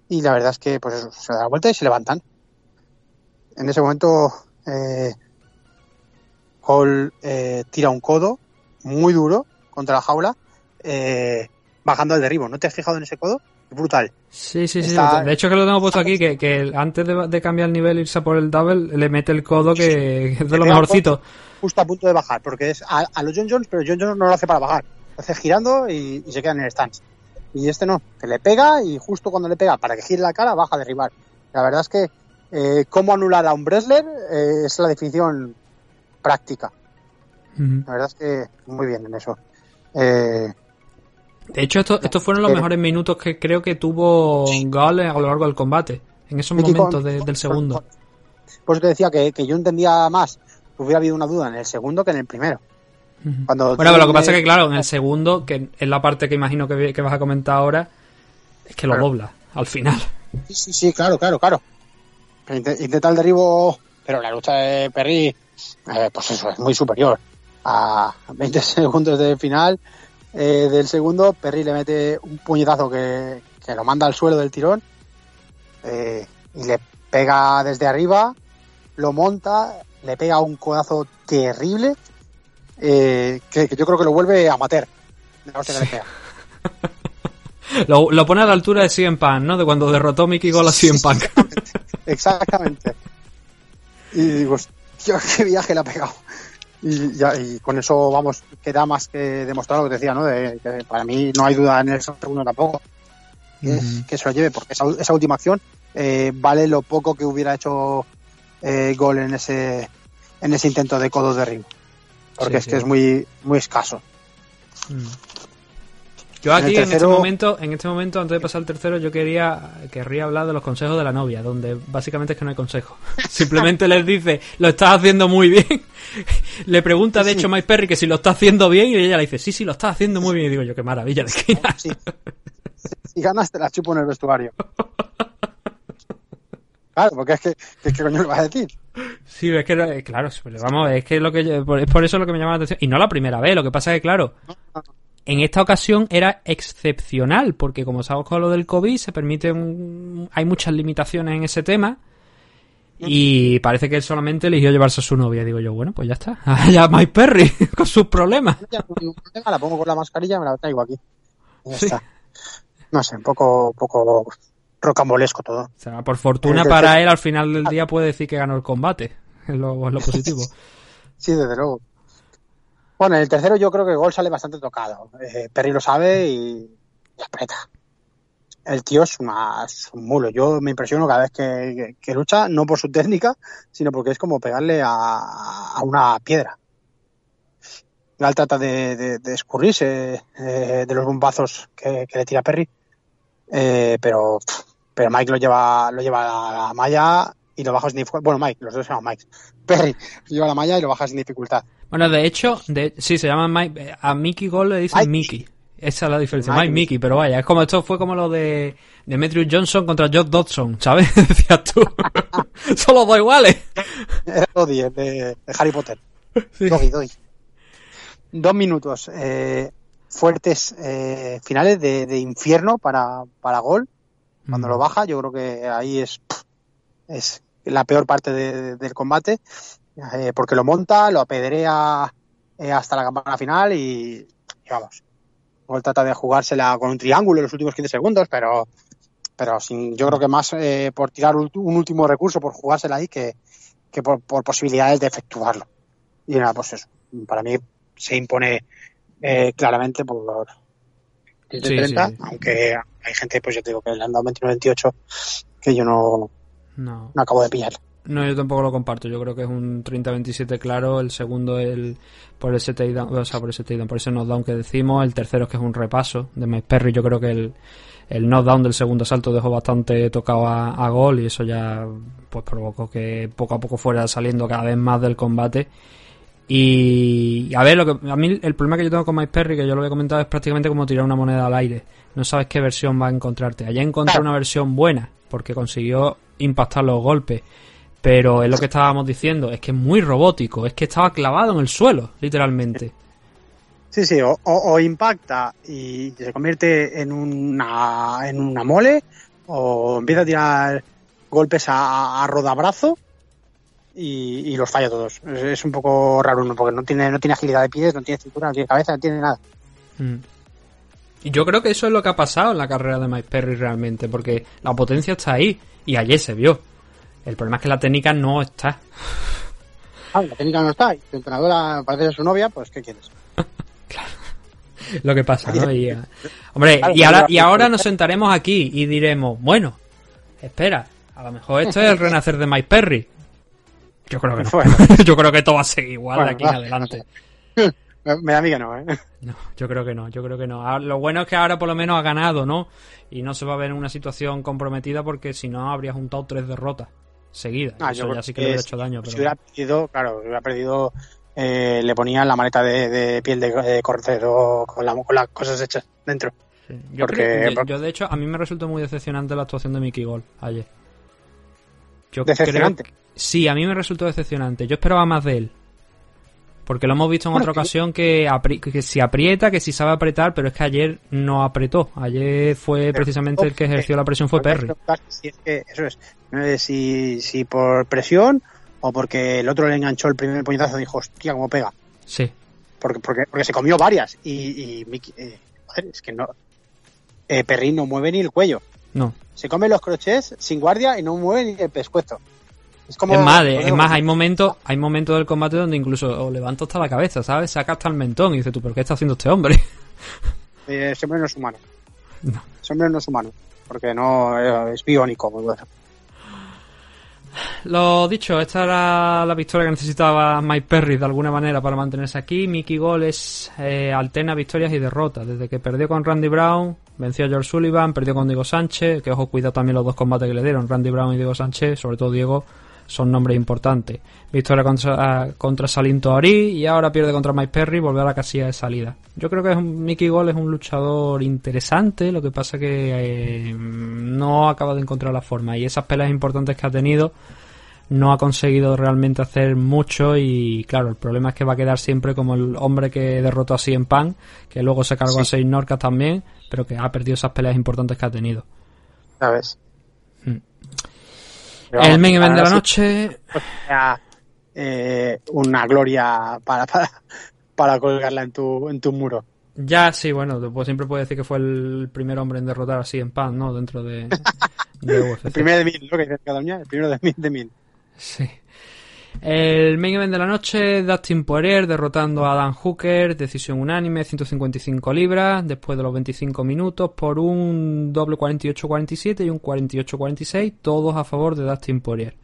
Y la verdad es que pues se da la vuelta y se levantan. En ese momento eh, Hall eh, tira un codo muy duro contra la jaula, eh, bajando al derribo. ¿No te has fijado en ese codo? brutal. Sí, sí, sí. De hecho, que lo tengo puesto aquí, que, que antes de, cambiar el nivel, irse por el double, le mete el codo que, es de lo mejorcito. Justo a punto de bajar, porque es a, a, los John Jones, pero John Jones no lo hace para bajar hace girando y, se queda en el stance. Y este no, que le pega y justo cuando le pega para que gire la cara baja a derribar. La verdad es que eh, cómo anular a un wrestler eh, es la definición práctica. La verdad es que muy bien en eso. Eh, de hecho, estos fueron los mejores minutos que creo que tuvo Gale a lo largo del combate. En esos momentos del segundo. Pues te decía que, que yo entendía más, hubiera habido una duda en el segundo que en el primero. Cuando bueno, pero lo que pasa es que, claro, en el segundo, que es la parte que imagino que, vas a comentar ahora, es que lo dobla al final. Sí, sí, sí, claro, claro, claro. Intenta el derribo, pero la lucha de Perry, eh, pues eso, es muy superior. A 20 segundos del final eh, del segundo, Perry le mete un puñetazo que, lo manda al suelo del tirón eh, y le pega desde arriba, lo monta, le pega un codazo terrible eh, que, yo creo que lo vuelve a matar. lo, lo, pone a la altura de CM Punk, ¿no? De cuando derrotó Mickey Gol a CM Punk. Exactamente. Y digo, qué viaje le ha pegado. Y, ya, y con eso, vamos, queda más que demostrar lo que decía, ¿no? De, que para mí no hay duda en el segundo tampoco. Que, se lo lleve, porque esa, esa última acción eh, vale lo poco que hubiera hecho eh, gol en ese en ese intento de codo de ring porque es que es muy, muy escaso. Mm. Yo aquí en, este momento, en este momento, antes de pasar al tercero, yo quería querría hablar de los consejos de la novia, donde básicamente es que no hay consejo. Simplemente les dice, lo estás haciendo muy bien. le pregunta, de hecho, Mike Perry que si lo está haciendo bien, y ella le dice, sí, sí, lo está haciendo muy bien. Y digo yo, qué maravilla de esquina. Si ganas, te la chupo en el vestuario. Claro, porque es que, ¿qué coño le vas a decir? Sí, es que, eh, claro, vamos, es que lo que es por eso lo que me llama la atención. Y no la primera vez, lo que pasa es que, claro, en esta ocasión era excepcional, porque como sabemos con lo del COVID, se permiten, hay muchas limitaciones en ese tema. Y parece que él solamente eligió llevarse a su novia. Digo yo, bueno, pues ya está. Ya Mike Perry, con sus problemas. La pongo con la mascarilla y me la traigo aquí. No sé, un poco, poco rocambolesco todo. O sea, por fortuna para él, al final del día puede decir que ganó el combate. Es lo, positivo. sí, desde luego. Bueno, en el tercero yo creo que el gol sale bastante tocado. Eh, Perry lo sabe y, aprieta. El tío es, una, un mulo. Yo me impresiono cada vez que, lucha, no por su técnica, sino porque es como pegarle a, una piedra. Gal trata de, escurrirse eh, de los bombazos que, le tira Perry, eh, pero pero Mike lo lleva, lo lleva a la malla y lo baja sin dificultad. Bueno, Mike, los dos se llaman Mike. Perry lleva la malla y lo baja sin dificultad. Bueno, de hecho, de, sí, se llama Mike. A Mickey Gold le dicen Mickey. Esa es la diferencia. Mike, Mickey, pero vaya, es como esto fue como lo de Demetrius Johnson contra Josh Dodson, ¿sabes? Decías tú. Son los dos iguales. Era Doddy, de, de, Harry Potter. Sí. Dos minutos eh, fuertes eh, finales de, de, infierno para, para gol cuando lo mm. baja, yo creo que ahí es, es la peor parte del combate, eh, porque lo monta, lo apedrea eh, hasta la campana final y, vamos. Él trata de jugársela con un triángulo en los últimos 15 segundos, pero pero sin, yo creo que más eh, por tirar un, último recurso, por jugársela ahí, que, que por, posibilidades de efectuarlo. Y nada, pues eso. Para mí se impone claramente por, aunque hay gente, pues yo te digo que le han dado 29-28 que yo no, no. acabo de pillar. No, yo tampoco lo comparto. Yo creo que es un 30-27 claro. El segundo el por ese takedown, o sea, por ese takedown, por ese knockdown que decimos. El tercero es que es un repaso de Mike Perry. Yo creo que el, el knockdown del segundo salto dejó bastante tocado a, gol y eso ya pues provocó que poco a poco fuera saliendo cada vez más del combate y a ver, lo que a mí el problema que yo tengo con Mike Perry, que yo lo había comentado, es prácticamente como tirar una moneda al aire. No sabes qué versión va a encontrarte. Allá encontré una versión buena, porque consiguió impactar los golpes. Pero es lo que estábamos diciendo, es que es muy robótico, es que estaba clavado en el suelo, literalmente. Sí, sí, o, impacta y se convierte en una, en una mole, o empieza a tirar golpes a, a rodabrazo, y, los falla todos. Es, un poco raro uno, porque no tiene, no tiene agilidad de pies, no tiene cintura, no tiene cabeza, no tiene nada. Mm. Y yo creo que eso es lo que ha pasado en la carrera de Mike Perry realmente, porque la potencia está ahí y ayer se vio. El problema es que la técnica no está. Ah, la técnica no está. Y tu entrenadora parece su novia, pues ¿qué quieres? claro. Lo que pasa, ¿no? Y, hombre, y ahora, y ahora nos sentaremos aquí y diremos, bueno, espera, a lo mejor esto es el renacer de Mike Perry. Yo creo que no. yo creo que todo va a seguir igual de aquí en adelante. Me da mí que no, ¿eh? No, yo creo que no, yo creo que no. Ah, lo bueno es que ahora por lo menos ha ganado, ¿no? Y no se va a ver en una situación comprometida porque si no habría juntado tres derrotas seguidas. Ah, Eso ya sí que le hubiera hecho daño. Si hubiera perdido, claro, hubiera perdido eh, le ponían la maleta de, piel de, de cordero con, las cosas hechas dentro. Yo, Porque, yo, de hecho, a mí me resultó muy decepcionante la actuación de Mickey Gol ayer. ¿Decepcionante? Sí, a mí me resultó decepcionante. Yo esperaba más de él. Porque lo hemos visto en otra ocasión que, que si aprieta, que si sabe apretar, pero es que ayer no apretó. Ayer fue precisamente el que ejerció la presión fue Perry. Si es que, eso es. Si, si por presión o porque el otro le enganchó el primer puñetazo y dijo, hostia, cómo pega. Sí. Porque, porque, porque se comió varias. Y, y eh, es que no. Eh, Perry no mueve ni el cuello. No. Se come los crochets sin guardia y no mueve ni el pescuezo. Es, como, más, es más, hay momentos, hay momentos del combate donde incluso levanto hasta la cabeza, ¿sabes? Saca hasta el mentón y dice tú, ¿pero qué está haciendo este hombre? Eh, ese hombre no es humano. No. Ese hombre no es humano. Porque no eh, es biónico, muy bueno. Lo dicho, esta era la victoria que necesitaba Mike Perry de alguna manera para mantenerse aquí. Mickey Gall es eh, alterna victorias y derrotas. Desde que perdió con Randy Brown, venció a George Sullivan, perdió con Diego Sánchez, que ojo, cuida también los dos combates que le dieron, Randy Brown y Diego Sánchez, sobre todo Diego, son nombres importantes. Victoria contra, contra Salinto y ahora pierde contra Mike Perry, volver a la casilla de salida. Yo creo que es un, Mickey Gol es un luchador interesante, lo que pasa que eh, no acaba de encontrar la forma y esas peleas importantes que ha tenido no ha conseguido realmente hacer mucho y claro, el problema es que va a quedar siempre como el hombre que derrotó a en Pan, que luego se cargó a seis Norcas también, pero que ha perdido esas peleas importantes que ha tenido. ¿Sabes? El main event de la noche. Eh, una gloria para, para, colgarla en tu, en tu muro. Ya, sí, bueno, pues siempre puedes decir que fue el primer hombre en derrotar así en pan, ¿no? Dentro de, el primero de mil, lo que dice Cataluña, el primero de mil de mil. Sí. El main event de la noche, Dustin Poirier derrotando a Dan Hooker, decisión unánime, 155 libras, después de los 25 minutos, por un doble 48-47 y un 48-46, todos a favor de Dustin Poirier.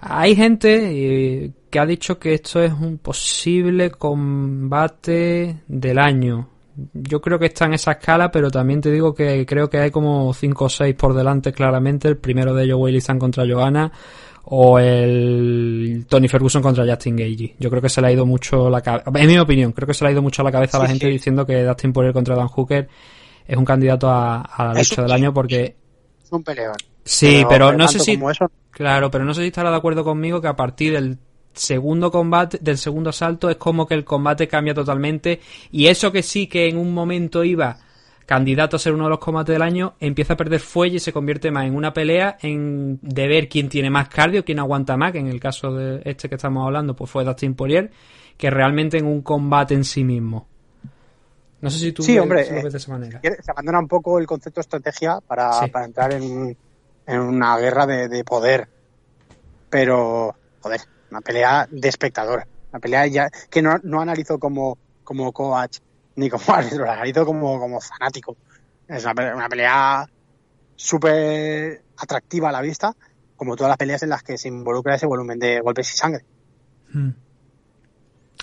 Hay gente eh, que ha dicho que esto es un posible combate del año. Yo creo que está en esa escala, pero también te digo que creo que hay como 5 o 6 por delante claramente. El primero de ellos, Willy contra Johanna o el Tony Ferguson contra Justin Gage. Yo creo que se le ha ido mucho la cabeza, en mi opinión, creo que se le ha ido mucho a la cabeza a la gente diciendo que Dustin Poirier contra Dan Hooker es un candidato a, la lucha del año porque es un peleón. Sí, pero, no sé si claro, pero no sé si estará de acuerdo conmigo que a partir del segundo combate, del segundo asalto es como que el combate cambia totalmente y eso que sí que en un momento iba candidato a ser uno de los combates del año, empieza a perder fuelle y se convierte más en una pelea en de ver quién tiene más cardio, quién aguanta más, que en el caso de este que estamos hablando, pues fue Dustin Poirier, que realmente en un combate en sí mismo. No sé si tú sí, hombre, lo ves de esa manera. Se abandona un poco el concepto de estrategia para, entrar en, una guerra de, poder. Pero, joder, una pelea de espectador. Una pelea ya que no, no analizo como, como coach ni como árbitro, la analizo como, como fanático. Es una, pelea súper atractiva a la vista, como todas las peleas en las que se involucra ese volumen de golpes y sangre. Hmm.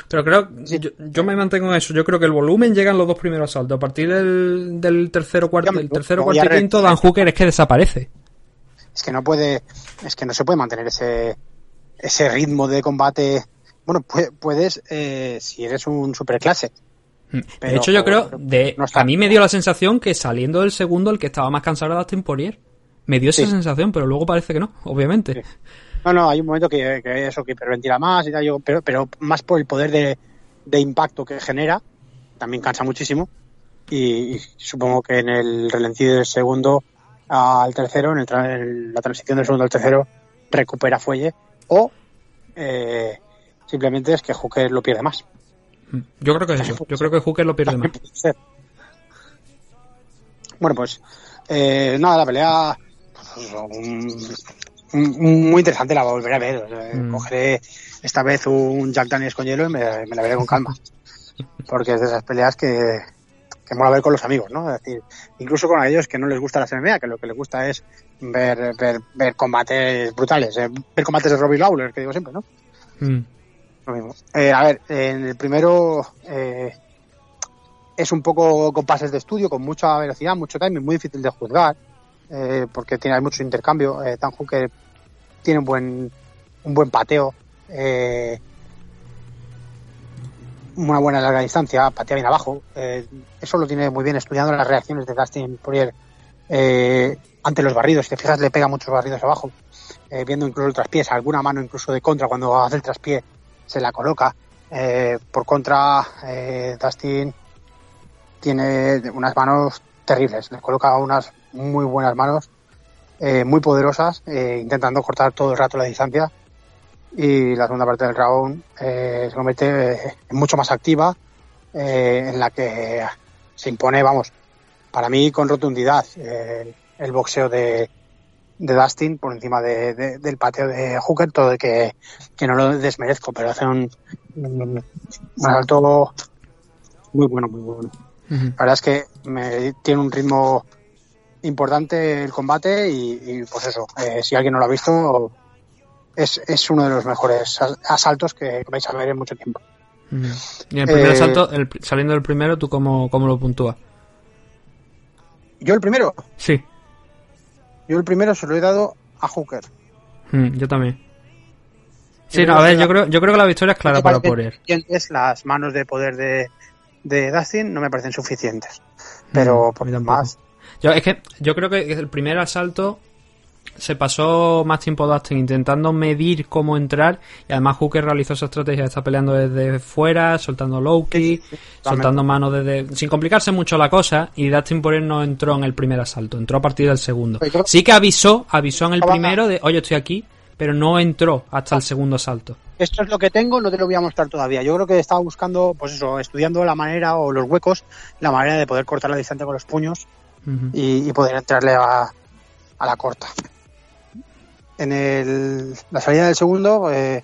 Pero creo, yo, me mantengo en eso. Yo creo que el volumen llega en los dos primeros asaltos. A partir del, del tercero, cuarto, del tercero, cuarto y quinto, Dan Hooker es que desaparece. Es que no puede, es que no se puede mantener ese, ese ritmo de combate. Bueno, puedes, eh, si eres un superclase, de hecho, yo creo, de, a mí me dio la sensación que saliendo del segundo, el que estaba más cansado era Dustin Poirier. Me dio esa sensación, pero luego parece que no, obviamente. No, no, hay un momento que, eso, que hiperventila más y tal, pero, pero más por el poder de, impacto que genera, también cansa muchísimo. Y, supongo que en el relencido del segundo al tercero, en, el, la transición del segundo al tercero, recupera fuelle o eh, simplemente es que Hooker lo pierde más. Yo creo que es eso. Yo creo que Hooker lo pierde más. Bueno, pues eh, nada, la pelea muy interesante, la volveré a ver. Mm. Cogeré esta vez un Jack Daniels con hielo y me, la veré con calma. Porque es de esas peleas que, que mola ver con los amigos, ¿no? Es decir, incluso con aquellos que no les gusta la MMA, que lo que les gusta es ver, ver, ver combates brutales, eh, ver combates de Robbie Lawler, que digo siempre, ¿no? Mm. Eh, a ver, en el primero eh, es un poco con pases de estudio, con mucha velocidad, mucho timing, muy difícil de juzgar, eh, porque tiene mucho intercambio. Eh, Tan tiene un buen, un buen pateo. una buena larga distancia, patea bien abajo. Eso lo tiene muy bien estudiando las reacciones de Dustin Poirier ante los barridos. Si te fijas, le pega muchos barridos abajo. Viendo incluso el traspié, alguna mano incluso de contra cuando hace el traspié se la coloca. por contra, Dustin tiene unas manos terribles. Le coloca unas muy buenas manos, muy poderosas, intentando cortar todo el rato la distancia y la segunda parte del round eh, se convierte en mucho más activa, eh, en la que se impone, vamos, para mí con rotundidad eh, el boxeo de, de Dustin por encima de, del pateo de Hooker, todo de que, que no lo desmerezco, pero hace un, un, salto muy bueno, muy bueno. La verdad es que me, tiene un ritmo importante el combate y, y pues eso, si alguien no lo ha visto, es, es uno de los mejores asaltos que vais a ver en mucho tiempo. Y el primer eh, asalto, saliendo del primero, ¿tú cómo, cómo lo puntúas? ¿Yo el primero? Sí. Yo el primero se lo he dado a Hooker. yo también. Sí, no, a ver, yo creo, yo creo que la victoria es clara para Poirier. Las manos de poder de, de Dustin no me parecen suficientes. Pero por más. Yo, es que yo creo que el primer asalto se pasó más tiempo Dustin intentando medir cómo entrar y además Hooker realizó esa estrategia, está peleando desde fuera, soltando low soltando manos desde... sin complicarse mucho la cosa y Dustin por él no entró en el primer asalto, entró a partir del segundo. Pues sí que avisó, avisó en el primero de oye estoy aquí, pero no entró hasta el segundo asalto. Esto es lo que tengo, no te lo voy a mostrar todavía. Yo creo que estaba buscando, pues eso, estudiando la manera o los huecos, la manera de poder cortar la distancia con los puños y, poder entrarle a la corta en el, la salida del segundo, eh,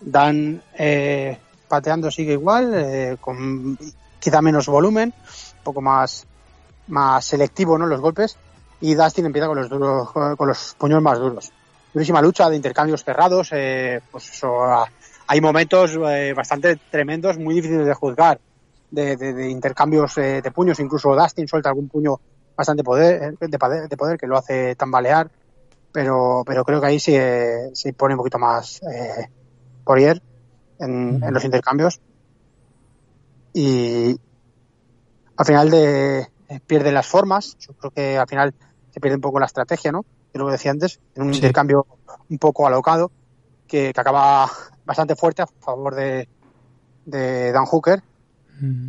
Dan eh, pateando sigue igual, eh, con quizá menos volumen, un poco más, más selectivo ¿no? los golpes, y Dustin empieza con los duros, con los puños más duros. Durísima lucha de intercambios cerrados, pues eso, hay momentos bastante tremendos, muy difíciles de juzgar, de, de, intercambios de puños, incluso Dustin suelta algún puño bastante poder, de, de poder que lo hace tambalear pero, pero creo que ahí sí se pone un poquito más eh, Poirier en, en, los intercambios. Y al final de eh, pierde las formas. Yo creo que al final se pierde un poco la estrategia no que lo que decía antes en un intercambio un poco alocado que, que, acaba bastante fuerte a favor de, de Dan Hooker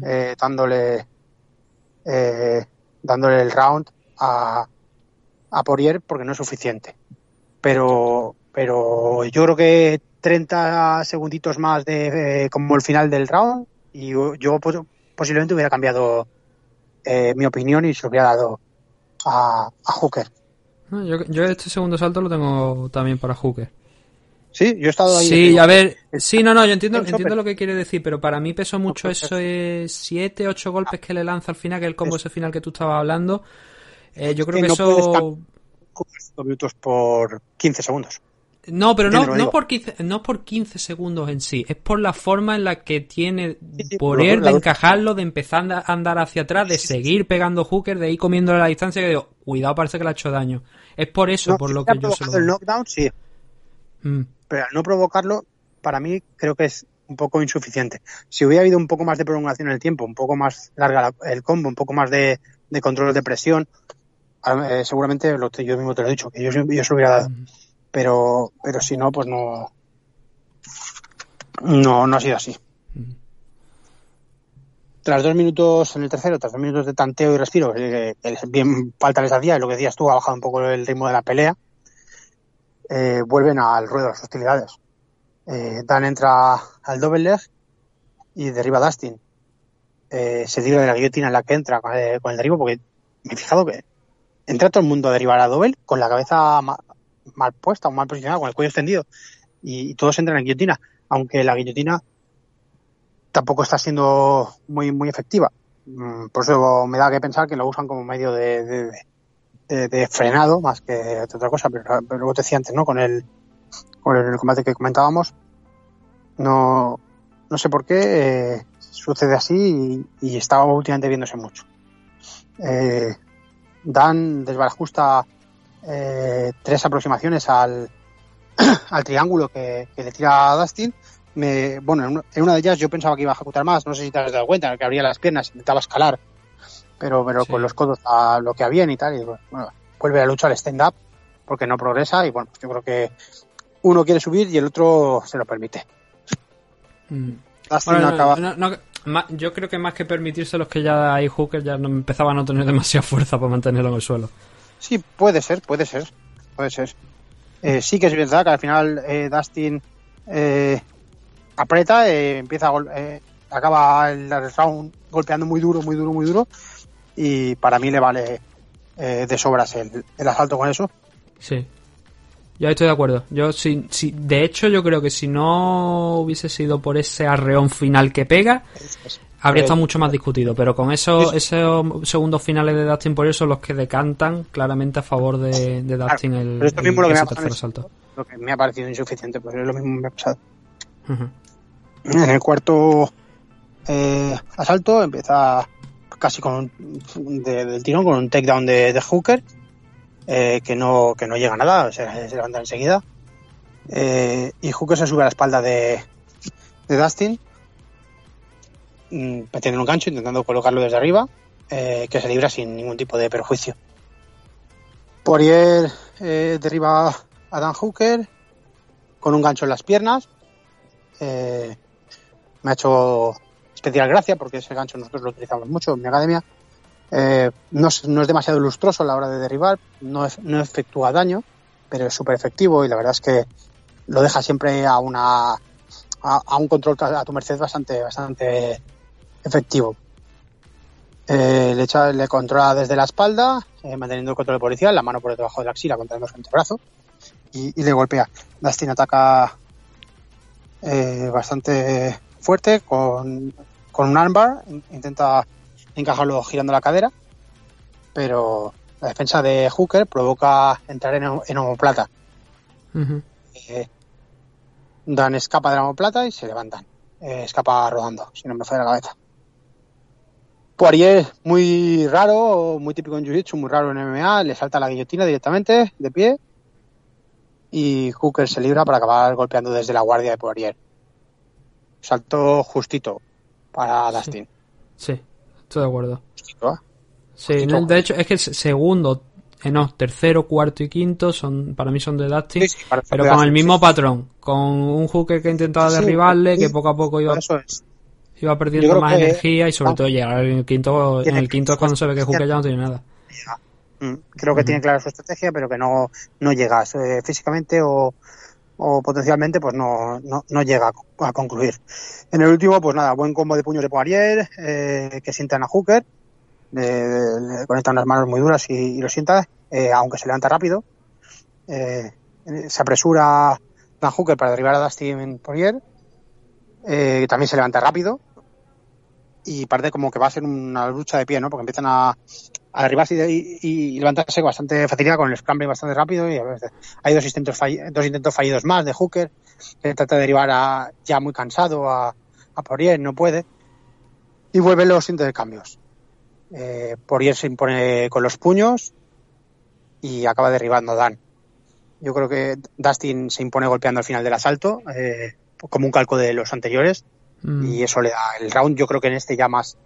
eh, dándole eh, dándole el round a a Poirier porque no es suficiente. Pero, pero yo creo que 30 segunditos más de eh, como el final del round y yo, posiblemente hubiera cambiado eh, mi opinión y se hubiera dado a, a Hooker. Yo, yo, este segundo salto lo tengo también para Hooker. Sí, yo he estado ahí. Sí, a ver, sí, no, no, yo entiendo, entiendo lo que quiere decir, pero para mí pesó mucho eso, siete, ocho golpes que le lanza al final, que el combo ese final que tú estabas hablando. Eh, yo creo que, eso minutos por 15 segundos. No, pero no, no, por 15, no por 15 segundos en sí, es por la forma en la que tiene por él de encajarlo, de empezar a andar hacia atrás, de seguir pegando hooker, de ir comiendo la distancia, que digo, cuidado, parece que le ha hecho daño. Es por eso, por lo que yo se lo... el knockdown, sí. Mm. Pero al no provocarlo, para mí creo que es un poco insuficiente. Si hubiera habido un poco más de prolongación en el tiempo, un poco más larga el combo, un poco más de, de control de presión, eh, seguramente lo, yo mismo te lo he dicho, que yo, yo se lo hubiera dado. Pero, pero si no, pues no, no, no ha sido así. Tras dos minutos en el tercero, tras dos minutos de tanteo y respiro, que, bien falta les hacía, y lo que decías tú, ha bajado un poco el ritmo de la pelea, eh, vuelven al ruedo de las hostilidades. Eh, Dan entra al double leg y derriba a Dustin. Eh, se tira de la guillotina en la que entra con el, con el derribo, porque me he fijado que entra todo el mundo a derivar a Dobel con la cabeza mal, puesta o mal posicionada, con el cuello extendido. Y, todos entran en guillotina, aunque la guillotina tampoco está siendo muy, muy efectiva. Mm, por eso me da que pensar que lo usan como medio de, de, frenado más que otra cosa. Pero, pero luego te decía antes, ¿no? Con el, con el combate que comentábamos, no, no sé por qué eh, sucede así y, y estaba últimamente viéndose mucho. Eh, Dan desbarajusta eh, tres aproximaciones al, al triángulo que, le tira a Dustin me, bueno, en una de ellas yo pensaba que iba a ejecutar más, no sé si te has dado cuenta, que abría las piernas, intentaba escalar, pero, pero con los codos a lo que había y tal, y bueno, vuelve a luchar al stand-up porque no progresa y bueno, yo creo que uno quiere subir y el otro se lo permite. Mm. Yo creo que más que permitirse los que ya hay hookers ya no empezaban a tener demasiada fuerza para mantenerlo en el suelo. Sí, puede ser, puede ser, puede ser. Eh, sí que es verdad que al final eh, Dustin eh, aprieta, eh, empieza a acaba el round golpeando muy duro, muy duro, muy duro y para mí le vale de sobras el, el asalto con eso. Sí. Yo estoy de acuerdo. Yo si, si, de hecho yo creo que si no hubiese sido por ese arreón final que pega, habría estado mucho más discutido. Pero con esos, esos segundos finales de Dustin por eso son los que decantan claramente a favor de, de Dustin el, pero esto mismo lo que me ha pasado Lo que me ha parecido insuficiente, pues es lo mismo que me ha pasado. En el cuarto eh, asalto empieza casi con un, del tirón con un takedown de, de Hooker eh, que, no, que no llega a nada, se, levanta enseguida. Eh, y Hooker se sube a la espalda de, de Dustin, mm, metiendo un gancho, intentando colocarlo desde arriba, eh, que se libra sin ningún tipo de perjuicio. Poirier derriba a Dan Hooker con un gancho en las piernas. me ha hecho especial gracia porque ese gancho nosotros lo utilizamos mucho en mi academia eh, no, es, demasiado lustroso a la hora de derribar, no, efectúa daño, pero es súper efectivo y la verdad es que lo deja siempre a una a, un control a tu merced bastante bastante efectivo. Eh, le, echa, le controla desde la espalda, eh, manteniendo el control policial, la mano por debajo de la axila contra el antebrazo y, y le golpea. Dustin ataca bastante fuerte con, con un armbar, intenta encajarlo girando la cadera, pero la defensa de Hooker provoca entrar en, en homoplata. Eh, Dan escapa de la homoplata y se levantan. Eh, escapa rodando, si no me falla la cabeza. Poirier, muy raro, muy típico en Jiu-Jitsu, muy raro en MMA, le salta la guillotina directamente, de pie, y Hooker se libra para acabar golpeando desde la guardia de Poirier. Salto justito para Dustin. sí. Estoy de acuerdo. Sí, de hecho, es que segundo, eh, no, tercero, cuarto y quinto son para mí son de Dustin, pero con el mismo patrón, con un hooker que intentaba derribarle, que poco a poco iba, iba perdiendo más energía y sobre todo llegar en el quinto, en el quinto es cuando se ve que Hooker ya no tiene nada. Mm, creo que tiene clara su estrategia, pero que no, no llega eh, físicamente o, o potencialmente pues no, no, no, llega a concluir. En el último, pues nada, buen combo de puños de Poirier, eh, que sientan a Hooker, le conectan las manos muy duras y, lo sienta, eh, aunque se levanta rápido. Eh, se apresura Dan Hooker para derribar a Dustin Poirier, eh, también se levanta rápido, y parece como que va a ser una lucha de pie, ¿no? Porque empiezan a, a derribarse y, levantarse con bastante facilidad, con el scrambling bastante rápido y a veces hay dos intentos, dos intentos fallidos más de Hooker, que trata de derivar a, ya muy cansado a, a Poirier, no puede, y vuelven los intercambios. Eh, Poirier se impone con los puños y acaba derribando a Dan. Yo creo que Dustin se impone golpeando al final del asalto, eh, como un calco de los anteriores, mm. y eso le da el round. Yo creo que en este ya más,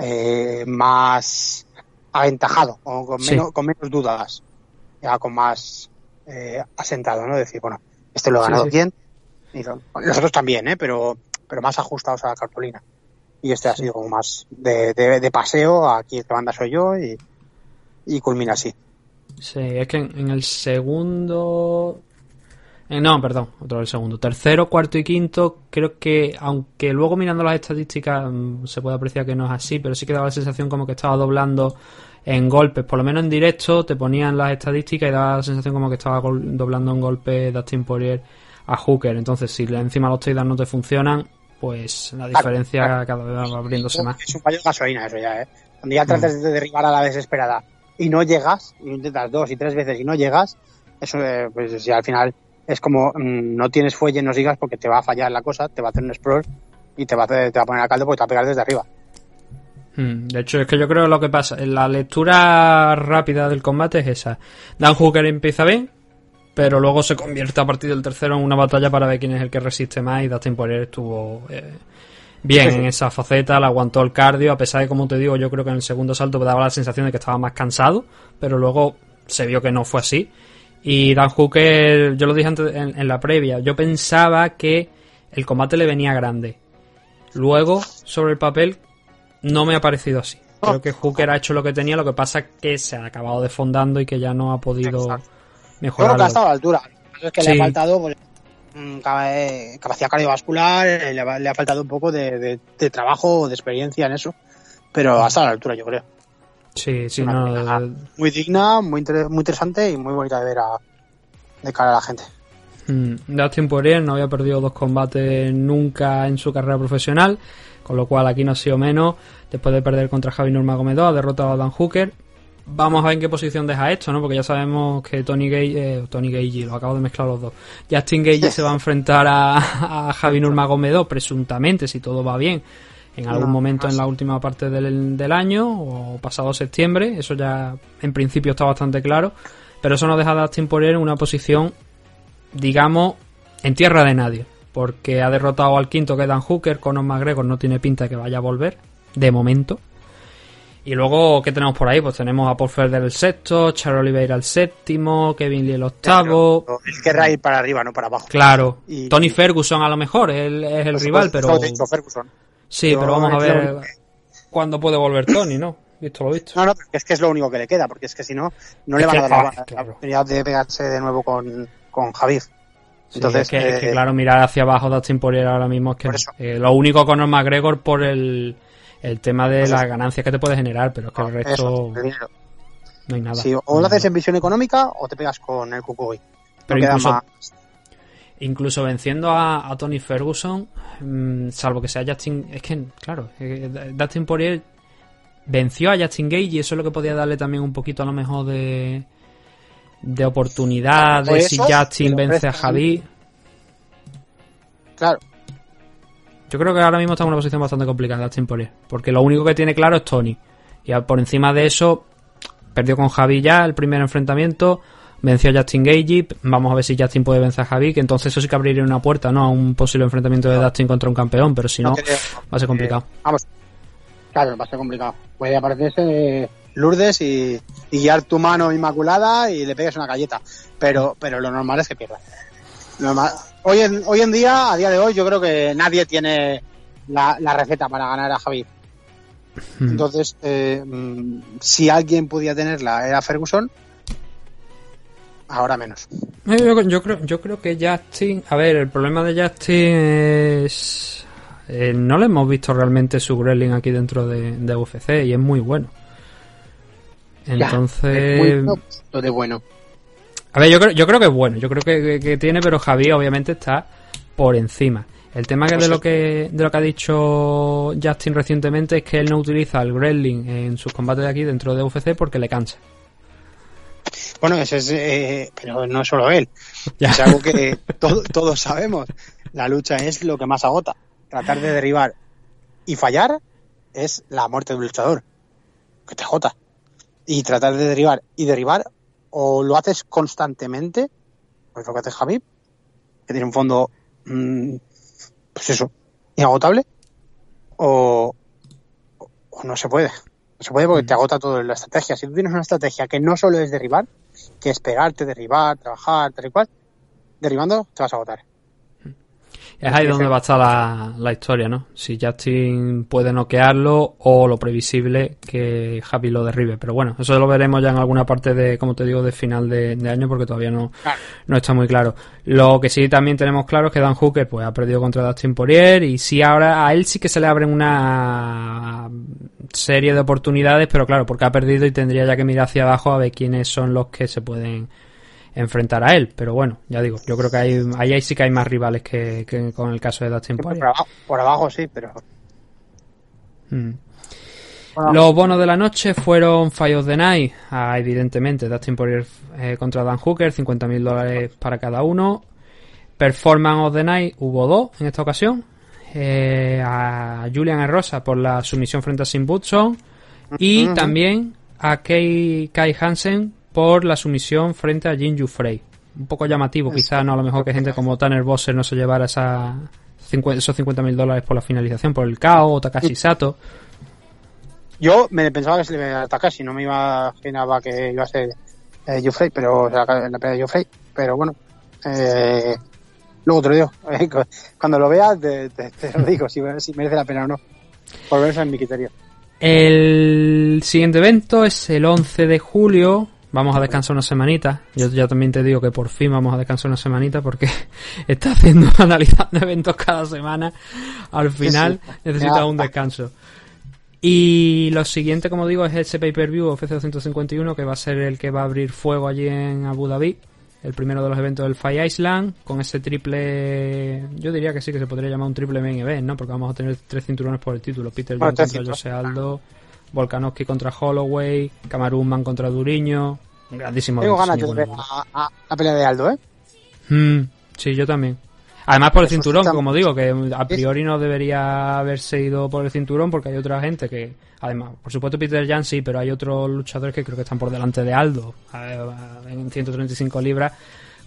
eh, más aventajado, o con, menos, con menos dudas, ya con más eh, asentado, ¿no? Decir, bueno, este lo ha ganado quién, y los otros también, ¿eh? Pero, pero más ajustados a la cartulina. Y este ha sido como más de, de, paseo, aquí el que manda soy yo, y, y culmina así. Sí, es que en, el segundo eh, no, perdón, otro el segundo. Tercero, cuarto y quinto, creo que, aunque luego mirando las estadísticas mm, se puede apreciar que no es así, pero sí que daba la sensación como que estaba doblando en golpes, por lo menos en directo te ponían las estadísticas y daba la sensación como que estaba doblando en golpes Dustin Poirier a Hooker. Entonces, si encima los takedowns no te funcionan, pues la diferencia cada vez va abriéndose más. Es un fallo de gasolina eso ya, ¿eh? Cuando ya tratas mm. de derribar a la desesperada y no llegas, y intentas dos y tres veces y no llegas, eso eh, pues ya al final es como mm, no tienes fuelle, no sigas porque te va a fallar la cosa, te va a hacer un sprawl y te va a, te va a poner a caldo porque te va a pegar desde arriba. Hmm, de hecho, es que yo creo que lo que pasa, la lectura rápida del combate es esa. Dan Hooker empieza bien, pero luego se convierte a partir del tercero en una batalla para ver quién es el que resiste más y Dustin Poirier estuvo eh, bien en esa faceta, le aguantó el cardio, a pesar de, como te digo, yo creo que en el segundo salto me daba la sensación de que estaba más cansado, pero luego se vio que no fue así. Y Dan Hooker, yo lo dije antes en, la previa, yo pensaba que el combate le venía grande. Luego, sobre el papel, no me ha parecido así. Creo que Hooker ha hecho lo que tenía, lo que pasa es que se ha acabado desfondando y que ya no ha podido mejorar. Creo que ha estado a la altura. Es que le ha faltado pues, mm, eh, capacidad cardiovascular, eh, le ha, faltado un poco de, trabajo, de experiencia en eso. Pero ha estado a la altura, yo creo. Sí, sí, no. Muy digna, muy, muy interesante y muy bonita de ver a, de cara a la gente. Mm, Dustin Poirier no había perdido dos combates nunca en su carrera profesional, con lo cual aquí no ha sido menos. Después de perder contra Javi Nurmagomedov, ha derrotado a Dan Hooker. Vamos a ver en qué posición deja esto, ¿no? Porque ya sabemos que Tony Gage, eh, Tony Gage, lo acabo de mezclar los dos. Justin Gage se va a enfrentar a, a Javi Nurmagomedov, presuntamente, si todo va bien en algún momento en la última parte del, del, año o pasado septiembre. Eso ya en principio está bastante claro. Pero eso no deja a Dustin Poirier en una posición, digamos, en tierra de nadie. Porque ha derrotado al quinto que Dan Hooker, Conor McGregor no tiene pinta de que vaya a volver, de momento. Y luego, ¿qué tenemos por ahí? Pues tenemos a Paul Felder el sexto, Charles Oliveira el séptimo, Kevin Lee el octavo. Él querrá ir para arriba, no para abajo. Claro. Tony Ferguson a lo mejor, él es el rival, pero... Ferguson. Sí, pero vamos a ver cuándo puede volver Tony, ¿no? Visto lo visto. No, no, es que es lo único que le queda, porque es que si no, no le van a dar la, oportunidad de pegarse de nuevo con, con Javier. Entonces, es, que, eh, claro, mirar hacia abajo Dustin Poirier ahora mismo es que eh, lo único con Norma McGregor por el, el tema de pues las ganancias que te puede generar, pero es que el resto no hay nada. Sí, o lo haces en visión económica o te pegas con el Kukui. Pero incluso, incluso venciendo a, Tony Ferguson, mm, salvo que sea Justin, es que, claro, eh, Dustin Poirier venció a Justin Gage y eso es lo que podía darle también un poquito a lo mejor de, de oportunidad, de si Justin vence a Javi. Claro. Yo creo que ahora mismo está en una posición bastante complicada Justin Poirier, porque lo único que tiene claro es Tony. Y por encima de eso, perdió con Javi ya el primer enfrentamiento venció a Justin Gage. Vamos a ver si Justin puede vencer a Javi, que entonces eso sí que abriría una puerta, ¿no? A un posible enfrentamiento de Justin contra un campeón, pero si no, va a ser complicado. Eh, vamos, claro, va a ser complicado. Puede aparecerse Lourdes y, guiar tu mano inmaculada y le pegues una galleta, pero, pero lo normal es que pierda. Hoy, en, hoy en día, a día de hoy, yo creo que nadie tiene la, receta para ganar a Javi. Hmm. Entonces, eh, mm, si alguien podía tenerla era Ferguson, ahora menos. Yo, creo, yo creo que Justin, a ver, el problema de Justin es eh, no le hemos visto realmente su grilling aquí dentro de, UFC y es muy bueno. Entonces, lo de bueno. A ver, yo creo, yo creo que es bueno, yo creo que, tiene, pero Javi obviamente está por encima. El tema que de lo que de lo que ha dicho Justin recientemente es que él no utiliza el Gremlin en sus combates de aquí dentro de UFC porque le cansa. Bueno, ese es, eh, pero no solo él. Es algo que todos sabemos. La lucha es lo que más agota. Tratar de derribar y fallar es la muerte de un luchador. Que te agota. Y tratar de derribar y derribar, o lo haces constantemente, pues lo que hace Javi, que tiene un fondo, mm, pues eso, inagotable, o, o no se puede. Se puede porque te agota toda la estrategia. Si tú tienes una estrategia que no solo es derribar, que es pegarte, derribar, trabajar, tal y cual, derribando te vas a agotar. Es ahí donde va a estar la, historia, ¿no? Si Justin puede noquearlo o lo previsible que Javi lo derribe. Pero bueno, eso lo veremos ya en alguna parte de, como te digo, de final de, año porque todavía no, no está muy claro. Lo que sí también tenemos claro es que Dan Hooker pues ha perdido contra Dustin Poirier y sí ahora a él sí que se le abren una serie de oportunidades, pero claro, porque ha perdido y tendría ya que mirar hacia abajo a ver quiénes son los que se pueden enfrentar a él. Pero bueno, ya digo, yo creo que hay, ahí sí que hay más rivales que, con el caso de Dustin Poirier. Por abajo, por abajo sí, pero... Mm. Los bonos de la noche fueron Fire of the Night, ah, evidentemente, Dustin Poirier eh, contra Dan Hooker, 50.000 dólares para cada uno. Performance of the Night hubo dos en esta ocasión. Eh, a Julian Rosa por la sumisión frente a Sim Butson y también a Kai Hansen por la sumisión frente a Jin Frey. un poco llamativo, quizás no a lo mejor que gente como Tanner Bosser no se llevara esa, esos 50 mil dólares por la finalización, por el KO o Takashi Sato. Yo me pensaba que se le iba a Takashi, no me imaginaba que iba a ser eh, pero o sea, la pelea de Joffrey, pero bueno, eh, luego te lo digo, cuando lo veas te, lo digo, si, merece la pena o no, por verse en mi criterio. El siguiente evento es el 11 de julio, vamos a descansar una semanita. Yo ya también te digo que por fin vamos a descansar una semanita porque está haciendo analizando eventos cada semana. Al final necesita un descanso. Y lo siguiente, como digo, es ese pay-per-view FC 251 que va a ser el que va a abrir fuego allí en Abu Dhabi. El primero de los eventos del Fire Island, con ese triple. Yo diría que sí que se podría llamar un triple main event, ¿no? Porque vamos a tener tres cinturones por el título: Peter contra Jose Aldo, Volkanovski contra Holloway, Camaruzman contra Duriño. Un grandísimo Tengo ganas de ver a, la pelea de Aldo, ¿eh? Mm, sí, yo también. Además por el cinturón, como digo, que a priori no debería haberse ido por el cinturón porque hay otra gente que, además, por supuesto Peter Jan sí, pero hay otros luchadores que creo que están por delante de Aldo en 135 libras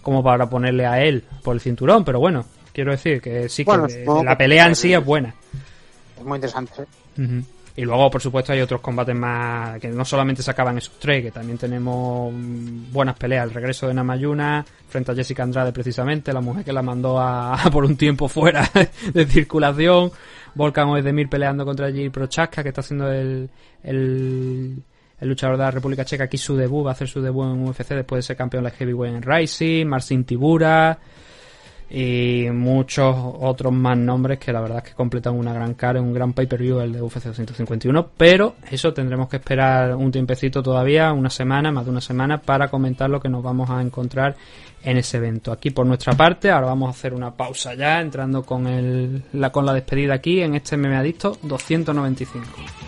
como para ponerle a él por el cinturón, pero bueno, quiero decir que sí que la pelea en sí es buena. Es muy interesante. ¿eh? Y luego, por supuesto, hay otros combates más que no solamente se acaban esos tres, que también tenemos buenas peleas. El regreso de Namayuna frente a Jessica Andrade, precisamente, la mujer que la mandó a, por un tiempo fuera de circulación. Volkan Oezdemir peleando contra Jill Prochaska, que está haciendo el, el, luchador de la República Checa aquí su debut, va a hacer su debut en UFC después de ser campeón de Heavyweight en Rising. Marcin Tibura y muchos otros más nombres que la verdad es que completan una gran cara, un gran pay-per-view el de UFC 251, pero eso tendremos que esperar un tiempecito todavía, una semana, más de una semana, para comentar lo que nos vamos a encontrar en ese evento. Aquí por nuestra parte, ahora vamos a hacer una pausa ya, entrando con, el, la, con la despedida aquí en este meme adicto 295.